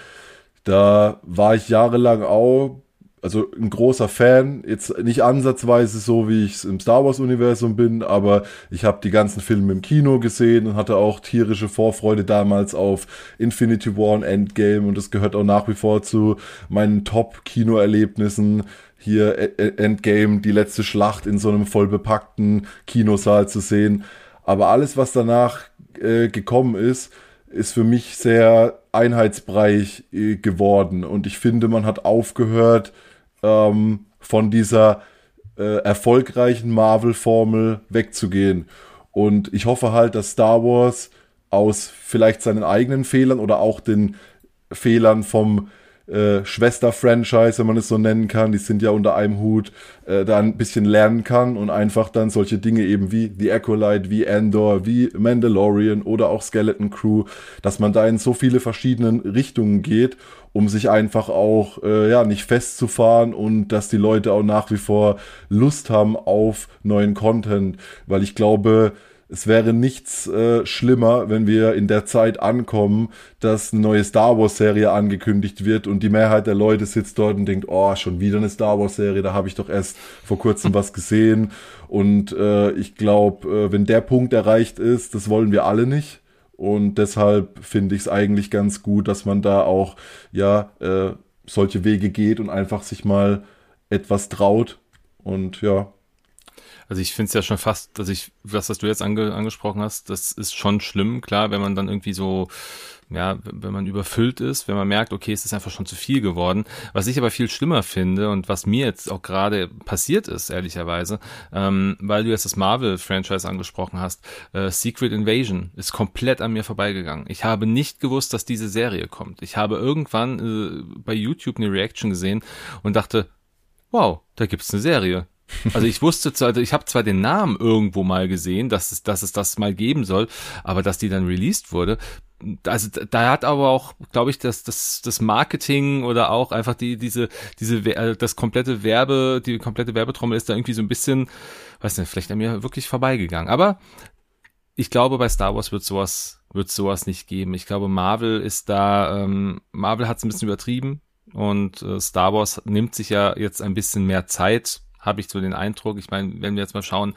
Da war ich jahrelang auch, also ein großer Fan, jetzt nicht ansatzweise so, wie ich es im Star Wars-Universum bin, aber ich habe die ganzen Filme im Kino gesehen und hatte auch tierische Vorfreude damals auf Infinity War und Endgame. Und das gehört auch nach wie vor zu meinen Top-Kinoerlebnissen hier e-, e-, Endgame, die letzte Schlacht in so einem vollbepackten Kinosaal zu sehen. Aber alles, was danach äh, gekommen ist, ist für mich sehr einheitsbreich äh, geworden. Und ich finde, man hat aufgehört, ähm, von dieser äh, erfolgreichen Marvel-Formel wegzugehen. Und ich hoffe halt, dass Star Wars aus vielleicht seinen eigenen Fehlern oder auch den Fehlern vom äh, Schwester-Franchise, wenn man es so nennen kann, die sind ja unter einem Hut, äh, da ein bisschen lernen kann und einfach dann solche Dinge eben wie The Acolyte, wie Andor, wie Mandalorian oder auch Skeleton Crew, dass man da in so viele verschiedenen Richtungen geht, um sich einfach auch äh, ja nicht festzufahren und dass die Leute auch nach wie vor Lust haben auf neuen Content, weil ich glaube, es wäre nichts äh, schlimmer, wenn wir in der Zeit ankommen, dass eine neue Star Wars Serie angekündigt wird und die Mehrheit der Leute sitzt dort und denkt, oh, schon wieder eine Star Wars Serie, da habe ich doch erst vor kurzem was gesehen. Und äh, ich glaube, äh, wenn der Punkt erreicht ist, das wollen wir alle nicht. Und deshalb finde ich es eigentlich ganz gut, dass man da auch ja äh, solche Wege geht und einfach sich mal etwas traut. Und ja, also ich finde es ja schon fast, dass ich, was, was du jetzt ange, angesprochen hast, das ist schon schlimm, klar, wenn man dann irgendwie so, ja, wenn man überfüllt ist, wenn man merkt, okay, es ist einfach schon zu viel geworden. Was ich aber viel schlimmer finde und was mir jetzt auch gerade passiert ist, ehrlicherweise, ähm, weil du jetzt das Marvel-Franchise angesprochen hast, äh, Secret Invasion ist komplett an mir vorbeigegangen. Ich habe nicht gewusst, dass diese Serie kommt. Ich habe irgendwann äh, bei YouTube eine Reaction gesehen und dachte, wow, da gibt's eine Serie. Also ich wusste zwar, also ich habe zwar den Namen irgendwo mal gesehen, dass es, dass es das mal geben soll, aber dass die dann released wurde, also da hat aber auch, glaube ich, das, das, das Marketing oder auch einfach die, diese, diese, äh, das komplette Werbe, die komplette Werbetrommel ist da irgendwie so ein bisschen, weiß nicht, vielleicht an mir wirklich vorbeigegangen. Aber ich glaube, bei Star Wars wird sowas, wird sowas nicht geben. Ich glaube, Marvel ist da, ähm, Marvel hat es ein bisschen übertrieben und äh, Star Wars nimmt sich ja jetzt ein bisschen mehr Zeit habe ich so den Eindruck. Ich meine, wenn wir jetzt mal schauen,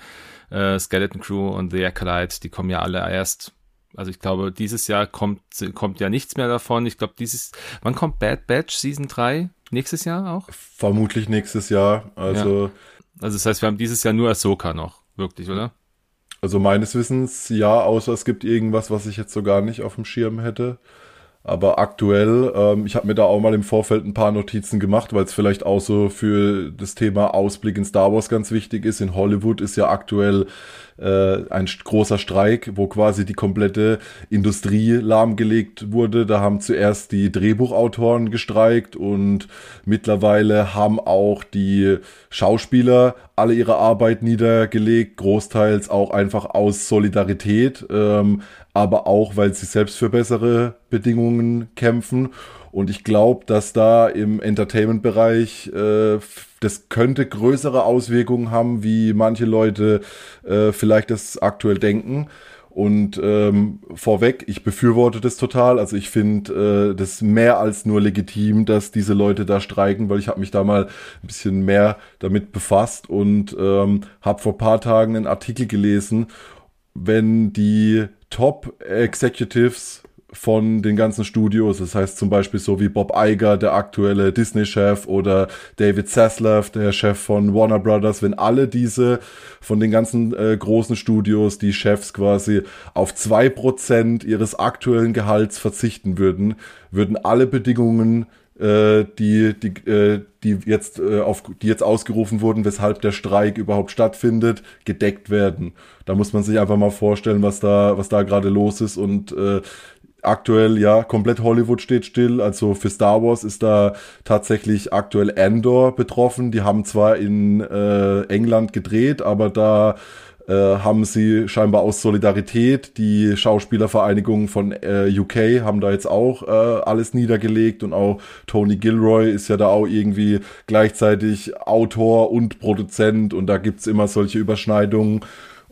äh, Skeleton Crew und The Acolyte, die kommen ja alle erst. Also ich glaube, dieses Jahr kommt, kommt ja nichts mehr davon. Ich glaube, dieses, wann kommt Bad Batch Season 3? Nächstes Jahr auch? Vermutlich nächstes Jahr. Also, ja. also das heißt, wir haben dieses Jahr nur Ahsoka noch, wirklich, oder? Also meines Wissens ja, außer es gibt irgendwas, was ich jetzt so gar nicht auf dem Schirm hätte. Aber aktuell, ähm, ich habe mir da auch mal im Vorfeld ein paar Notizen gemacht, weil es vielleicht auch so für das Thema Ausblick in Star Wars ganz wichtig ist. In Hollywood ist ja aktuell äh, ein großer Streik, wo quasi die komplette Industrie lahmgelegt wurde. Da haben zuerst die Drehbuchautoren gestreikt und mittlerweile haben auch die Schauspieler alle ihre Arbeit niedergelegt, großteils auch einfach aus Solidarität. Ähm, aber auch, weil sie selbst für bessere Bedingungen kämpfen. Und ich glaube, dass da im Entertainment-Bereich äh, das könnte größere Auswirkungen haben, wie manche Leute äh, vielleicht das aktuell denken. Und ähm, vorweg, ich befürworte das total. Also ich finde äh, das mehr als nur legitim, dass diese Leute da streiken, weil ich habe mich da mal ein bisschen mehr damit befasst und ähm, habe vor paar Tagen einen Artikel gelesen, wenn die Top-Executives von den ganzen Studios. Das heißt zum Beispiel so wie Bob Iger, der aktuelle Disney-Chef, oder David Zaslav, der Chef von Warner Brothers. Wenn alle diese von den ganzen äh, großen Studios, die Chefs quasi auf zwei Prozent ihres aktuellen Gehalts verzichten würden, würden alle Bedingungen äh, die, die, äh, die, jetzt, äh, auf, die jetzt ausgerufen wurden, weshalb der Streik überhaupt stattfindet, gedeckt werden. Da muss man sich einfach mal vorstellen, was da, was da gerade los ist und äh, aktuell, ja, komplett Hollywood steht still. Also für Star Wars ist da tatsächlich aktuell Andor betroffen. Die haben zwar in äh, England gedreht, aber da äh, haben sie scheinbar aus Solidarität, die Schauspielervereinigung von äh, UK haben da jetzt auch äh, alles niedergelegt und auch Tony Gilroy ist ja da auch irgendwie gleichzeitig Autor und Produzent und da gibt's immer solche Überschneidungen.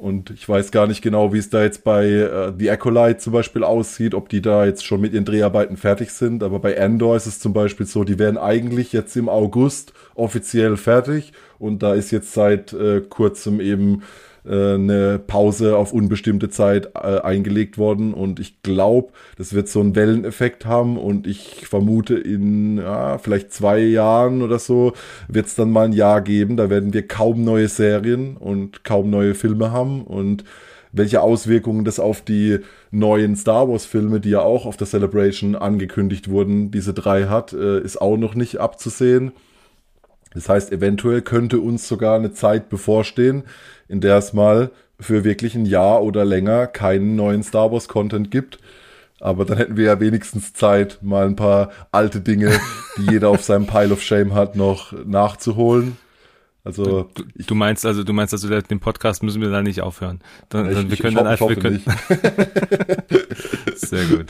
Und ich weiß gar nicht genau, wie es da jetzt bei äh, The Acolyte zum Beispiel aussieht, ob die da jetzt schon mit ihren Dreharbeiten fertig sind. Aber bei Andor ist es zum Beispiel so, die werden eigentlich jetzt im August offiziell fertig. Und da ist jetzt seit äh, kurzem eben äh, eine Pause auf unbestimmte Zeit äh, eingelegt worden. Und ich glaube, das wird so einen Welleneffekt haben. Und ich vermute in ja, vielleicht zwei Jahren oder so wird es dann mal ein Jahr geben, da werden wir kaum neue Serien und kaum neue Filme haben. Und welche Auswirkungen das auf die neuen Star Wars Filme, die ja auch auf der Celebration angekündigt wurden, diese drei hat, äh, ist auch noch nicht abzusehen. Das heißt, eventuell könnte uns sogar eine Zeit bevorstehen, in der es mal für wirklich ein Jahr oder länger keinen neuen Star Wars Content gibt. Aber dann hätten wir ja wenigstens Zeit, mal ein paar alte Dinge, die jeder auf seinem Pile of Shame hat, noch nachzuholen. Also du, du, meinst also, du meinst also, den Podcast müssen wir da nicht aufhören. Dann, ich, dann wir können dann einfach, wir können. Sehr gut,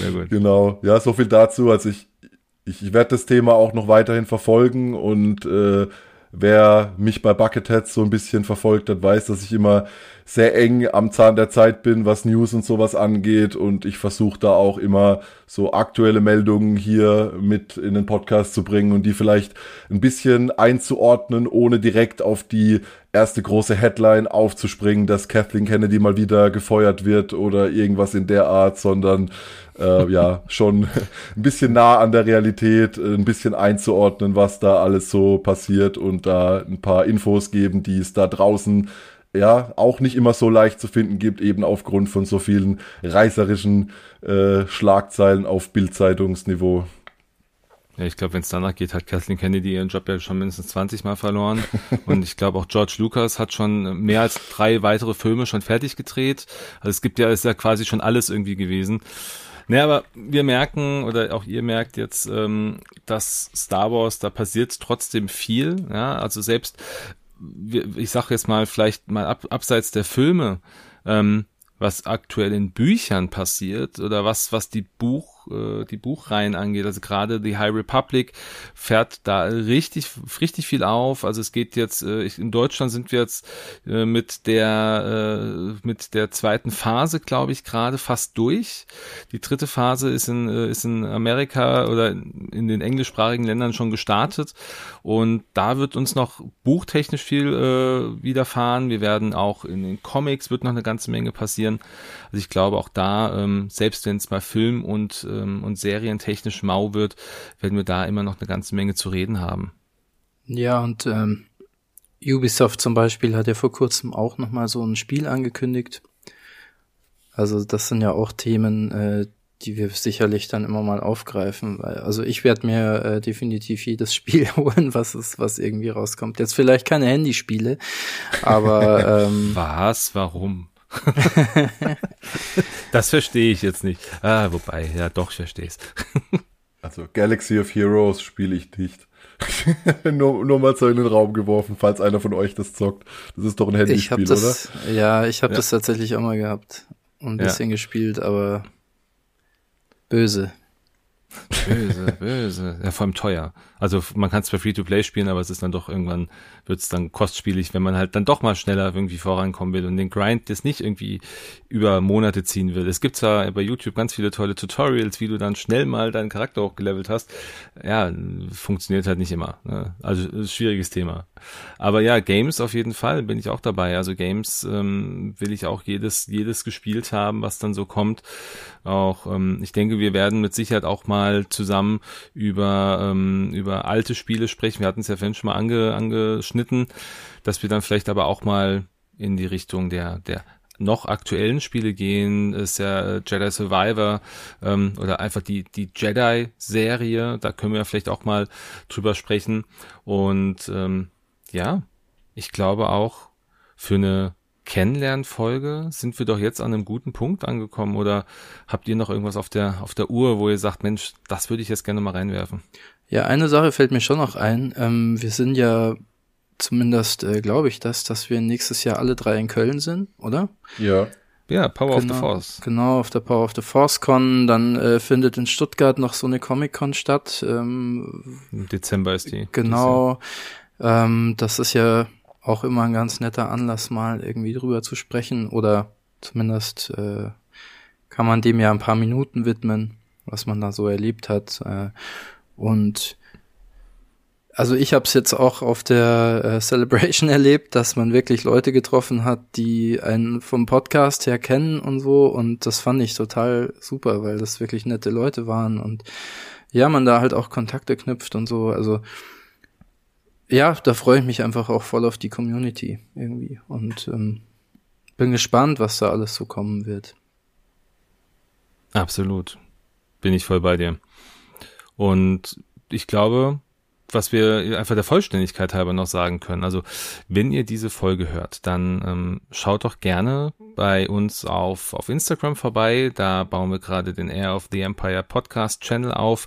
sehr gut. Genau, ja, so viel dazu. Also ich, ich, ich werde das Thema auch noch weiterhin verfolgen und äh, wer mich bei Bucketheads so ein bisschen verfolgt hat, weiß, dass ich immer sehr eng am Zahn der Zeit bin, was News und sowas angeht und ich versuche da auch immer so aktuelle Meldungen hier mit in den Podcast zu bringen und die vielleicht ein bisschen einzuordnen, ohne direkt auf die erste große Headline aufzuspringen, dass Kathleen Kennedy mal wieder gefeuert wird oder irgendwas in der Art, sondern äh, ja, schon ein bisschen nah an der Realität, ein bisschen einzuordnen, was da alles so passiert und da ein paar Infos geben, die es da draußen ja auch nicht immer so leicht zu finden gibt, eben aufgrund von so vielen reißerischen äh, Schlagzeilen auf Bildzeitungsniveau. Ja, ich glaube, wenn es danach geht, hat Kathleen Kennedy ihren Job ja schon mindestens 20 Mal verloren. Und ich glaube auch George Lucas hat schon mehr als drei weitere Filme schon fertig gedreht. Also es gibt ja, ist ja quasi schon alles irgendwie gewesen. Naja, aber wir merken, oder auch ihr merkt jetzt, ähm, dass Star Wars, da passiert trotzdem viel. Ja, also selbst, ich sag jetzt mal, vielleicht mal ab, abseits der Filme, ähm, was aktuell in Büchern passiert oder was, was die Buch äh, die Buchreihen angeht. Also gerade die High Republic fährt da richtig, richtig viel auf. Also es geht jetzt, äh, in Deutschland sind wir jetzt äh, mit der, äh, mit der zweiten Phase, glaube ich, gerade fast durch. Die dritte Phase ist in, äh, ist in Amerika oder in den englischsprachigen Ländern schon gestartet. Und da wird uns noch buchtechnisch viel äh, widerfahren. Wir werden auch in den Comics wird noch eine ganze Menge passieren. Also ich glaube auch da, ähm, selbst wenn es mal Film und äh, ähm, und serientechnisch mau wird, werden wir da immer noch eine ganze Menge zu reden haben. Ja, und ähm, Ubisoft zum Beispiel hat ja vor kurzem auch nochmal so ein Spiel angekündigt. Also das sind ja auch Themen, äh, die wir sicherlich dann immer mal aufgreifen. Also ich werde mir äh, definitiv jedes Spiel holen, was ist, was irgendwie rauskommt. Jetzt vielleicht keine Handyspiele, aber ähm, was? Warum? das verstehe ich jetzt nicht. Ah, wobei, ja doch, ich verstehe es. also Galaxy of Heroes spiele ich nicht. nur, nur mal so in den Raum geworfen, falls einer von euch das zockt. Das ist doch ein Handyspiel, das, oder? Ja, ich habe ja. das tatsächlich auch mal gehabt und ein bisschen ja. gespielt, aber böse. Böse, böse. Ja, vor allem teuer. Also man kann es bei Free-to-Play spielen, aber es ist dann doch irgendwann, wird es dann kostspielig, wenn man halt dann doch mal schneller irgendwie vorankommen will und den Grind das nicht irgendwie über Monate ziehen will. Es gibt zwar bei YouTube ganz viele tolle Tutorials, wie du dann schnell mal deinen Charakter hochgelevelt hast. Ja, funktioniert halt nicht immer. Ne? Also schwieriges Thema. Aber ja, Games auf jeden Fall bin ich auch dabei. Also Games ähm, will ich auch jedes, jedes gespielt haben, was dann so kommt. Auch ähm, ich denke, wir werden mit Sicherheit auch mal zusammen über, ähm, über alte Spiele sprechen. Wir hatten es ja vorhin schon mal ange, angeschnitten, dass wir dann vielleicht aber auch mal in die Richtung der, der noch aktuellen Spiele gehen, ist ja Jedi Survivor ähm, oder einfach die, die Jedi-Serie, da können wir vielleicht auch mal drüber sprechen. Und ähm, ja, ich glaube auch für eine Kennenlernfolge sind wir doch jetzt an einem guten Punkt angekommen oder habt ihr noch irgendwas auf der auf der Uhr, wo ihr sagt, Mensch, das würde ich jetzt gerne mal reinwerfen? Ja, eine Sache fällt mir schon noch ein. Ähm, wir sind ja zumindest, äh, glaube ich, das, dass wir nächstes Jahr alle drei in Köln sind, oder? Ja. Ja, Power genau, of the genau, Force. Genau, auf der Power of the Force Con. Dann äh, findet in Stuttgart noch so eine Comic Con statt. Ähm, Im Dezember ist die. Genau. Ähm, das ist ja auch immer ein ganz netter Anlass, mal irgendwie drüber zu sprechen. Oder zumindest äh, kann man dem ja ein paar Minuten widmen, was man da so erlebt hat. Äh, und also ich habe es jetzt auch auf der äh, Celebration erlebt, dass man wirklich Leute getroffen hat, die einen vom Podcast her kennen und so. Und das fand ich total super, weil das wirklich nette Leute waren und ja, man da halt auch Kontakte knüpft und so. Also ja, da freue ich mich einfach auch voll auf die Community irgendwie und ähm, bin gespannt, was da alles so kommen wird. Absolut. Bin ich voll bei dir. Und ich glaube, was wir einfach der Vollständigkeit halber noch sagen können. Also, wenn ihr diese Folge hört, dann ähm, schaut doch gerne bei uns auf, auf Instagram vorbei. Da bauen wir gerade den Air of the Empire Podcast Channel auf.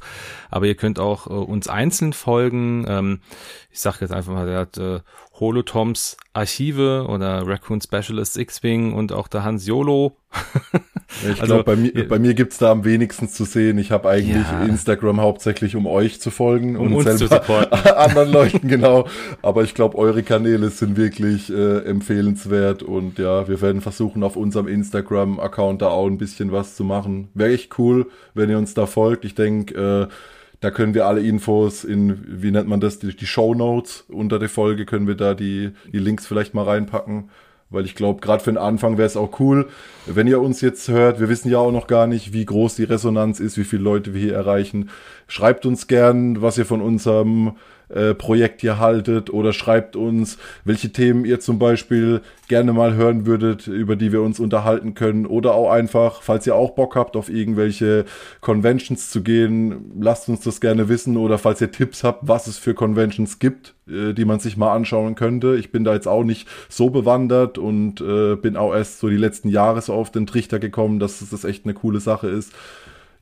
Aber ihr könnt auch äh, uns einzeln folgen. Ähm, ich sage jetzt einfach mal, der hat äh, Holotoms Archive oder Raccoon Specialist X-Wing und auch der Hans Yolo. ich also, glaube, bei mir, bei mir gibt's da am wenigsten zu sehen. Ich habe eigentlich ja. Instagram hauptsächlich, um euch zu folgen um und uns selber anderen Leuten, genau. Aber ich glaube, eure Kanäle sind wirklich äh, empfehlenswert und ja, wir werden versuchen, auf unserem Instagram-Account da auch ein bisschen was zu machen. Wäre echt cool, wenn ihr uns da folgt. Ich denke, äh, Da können wir alle Infos in, wie nennt man das, die, die Show Notes unter der Folge können wir da die, die Links vielleicht mal reinpacken. Weil ich glaube, gerade für den Anfang wäre es auch cool, wenn ihr uns jetzt hört. Wir wissen ja auch noch gar nicht, wie groß die Resonanz ist, wie viele Leute wir hier erreichen. Schreibt uns gern, was ihr von unserem äh, Projekt hier haltet oder schreibt uns, welche Themen ihr zum Beispiel gerne mal hören würdet, über die wir uns unterhalten können oder auch einfach, falls ihr auch Bock habt, auf irgendwelche Conventions zu gehen, lasst uns das gerne wissen oder falls ihr Tipps habt, was es für Conventions gibt, äh, die man sich mal anschauen könnte. Ich bin da jetzt auch nicht so bewandert und äh, bin auch erst so die letzten Jahre so auf den Trichter gekommen, dass das echt eine coole Sache ist.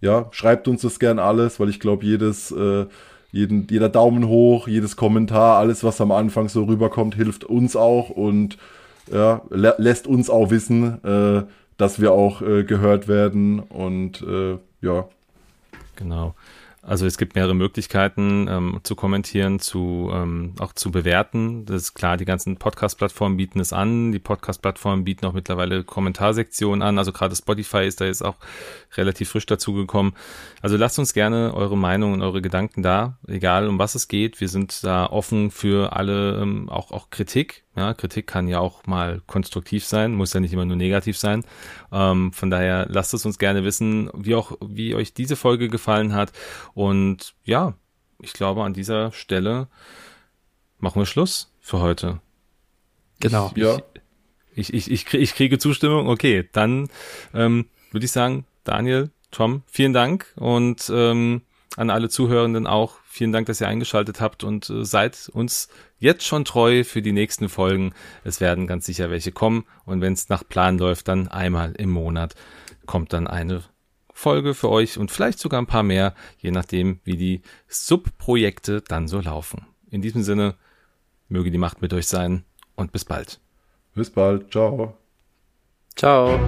Ja, schreibt uns das gern alles, weil ich glaube, jedes äh, jeden, jeder Daumen hoch, jedes Kommentar, alles, was am Anfang so rüberkommt, hilft uns auch und ja, lä lässt uns auch wissen, äh, dass wir auch äh, gehört werden und äh, ja. Genau. Also es gibt mehrere Möglichkeiten ähm, zu kommentieren, zu ähm, auch zu bewerten. Das ist klar, die ganzen Podcast-Plattformen bieten es an. Die Podcast-Plattformen bieten auch mittlerweile Kommentarsektionen an. Also gerade Spotify ist da jetzt auch relativ frisch dazugekommen. Also lasst uns gerne eure Meinung und eure Gedanken da, egal um was es geht. Wir sind da offen für alle, ähm, auch auch Kritik. Ja, Kritik kann ja auch mal konstruktiv sein, muss ja nicht immer nur negativ sein. Ähm, von daher lasst es uns gerne wissen, wie auch, wie euch diese Folge gefallen hat. Und ja, ich glaube, an dieser Stelle machen wir Schluss für heute. Genau. Ich, ja. Ich, ich, ich, ich kriege Zustimmung. Okay, dann ähm, würde ich sagen, Daniel, Tom, vielen Dank und ähm, an alle Zuhörenden auch. Vielen Dank, dass ihr eingeschaltet habt und äh, seid uns jetzt schon treu für die nächsten Folgen. Es werden ganz sicher welche kommen und wenn es nach Plan läuft, dann einmal im Monat kommt dann eine Folge für euch und vielleicht sogar ein paar mehr, je nachdem, wie die Subprojekte dann so laufen. In diesem Sinne, möge die Macht mit euch sein und bis bald. Bis bald. Ciao. Ciao.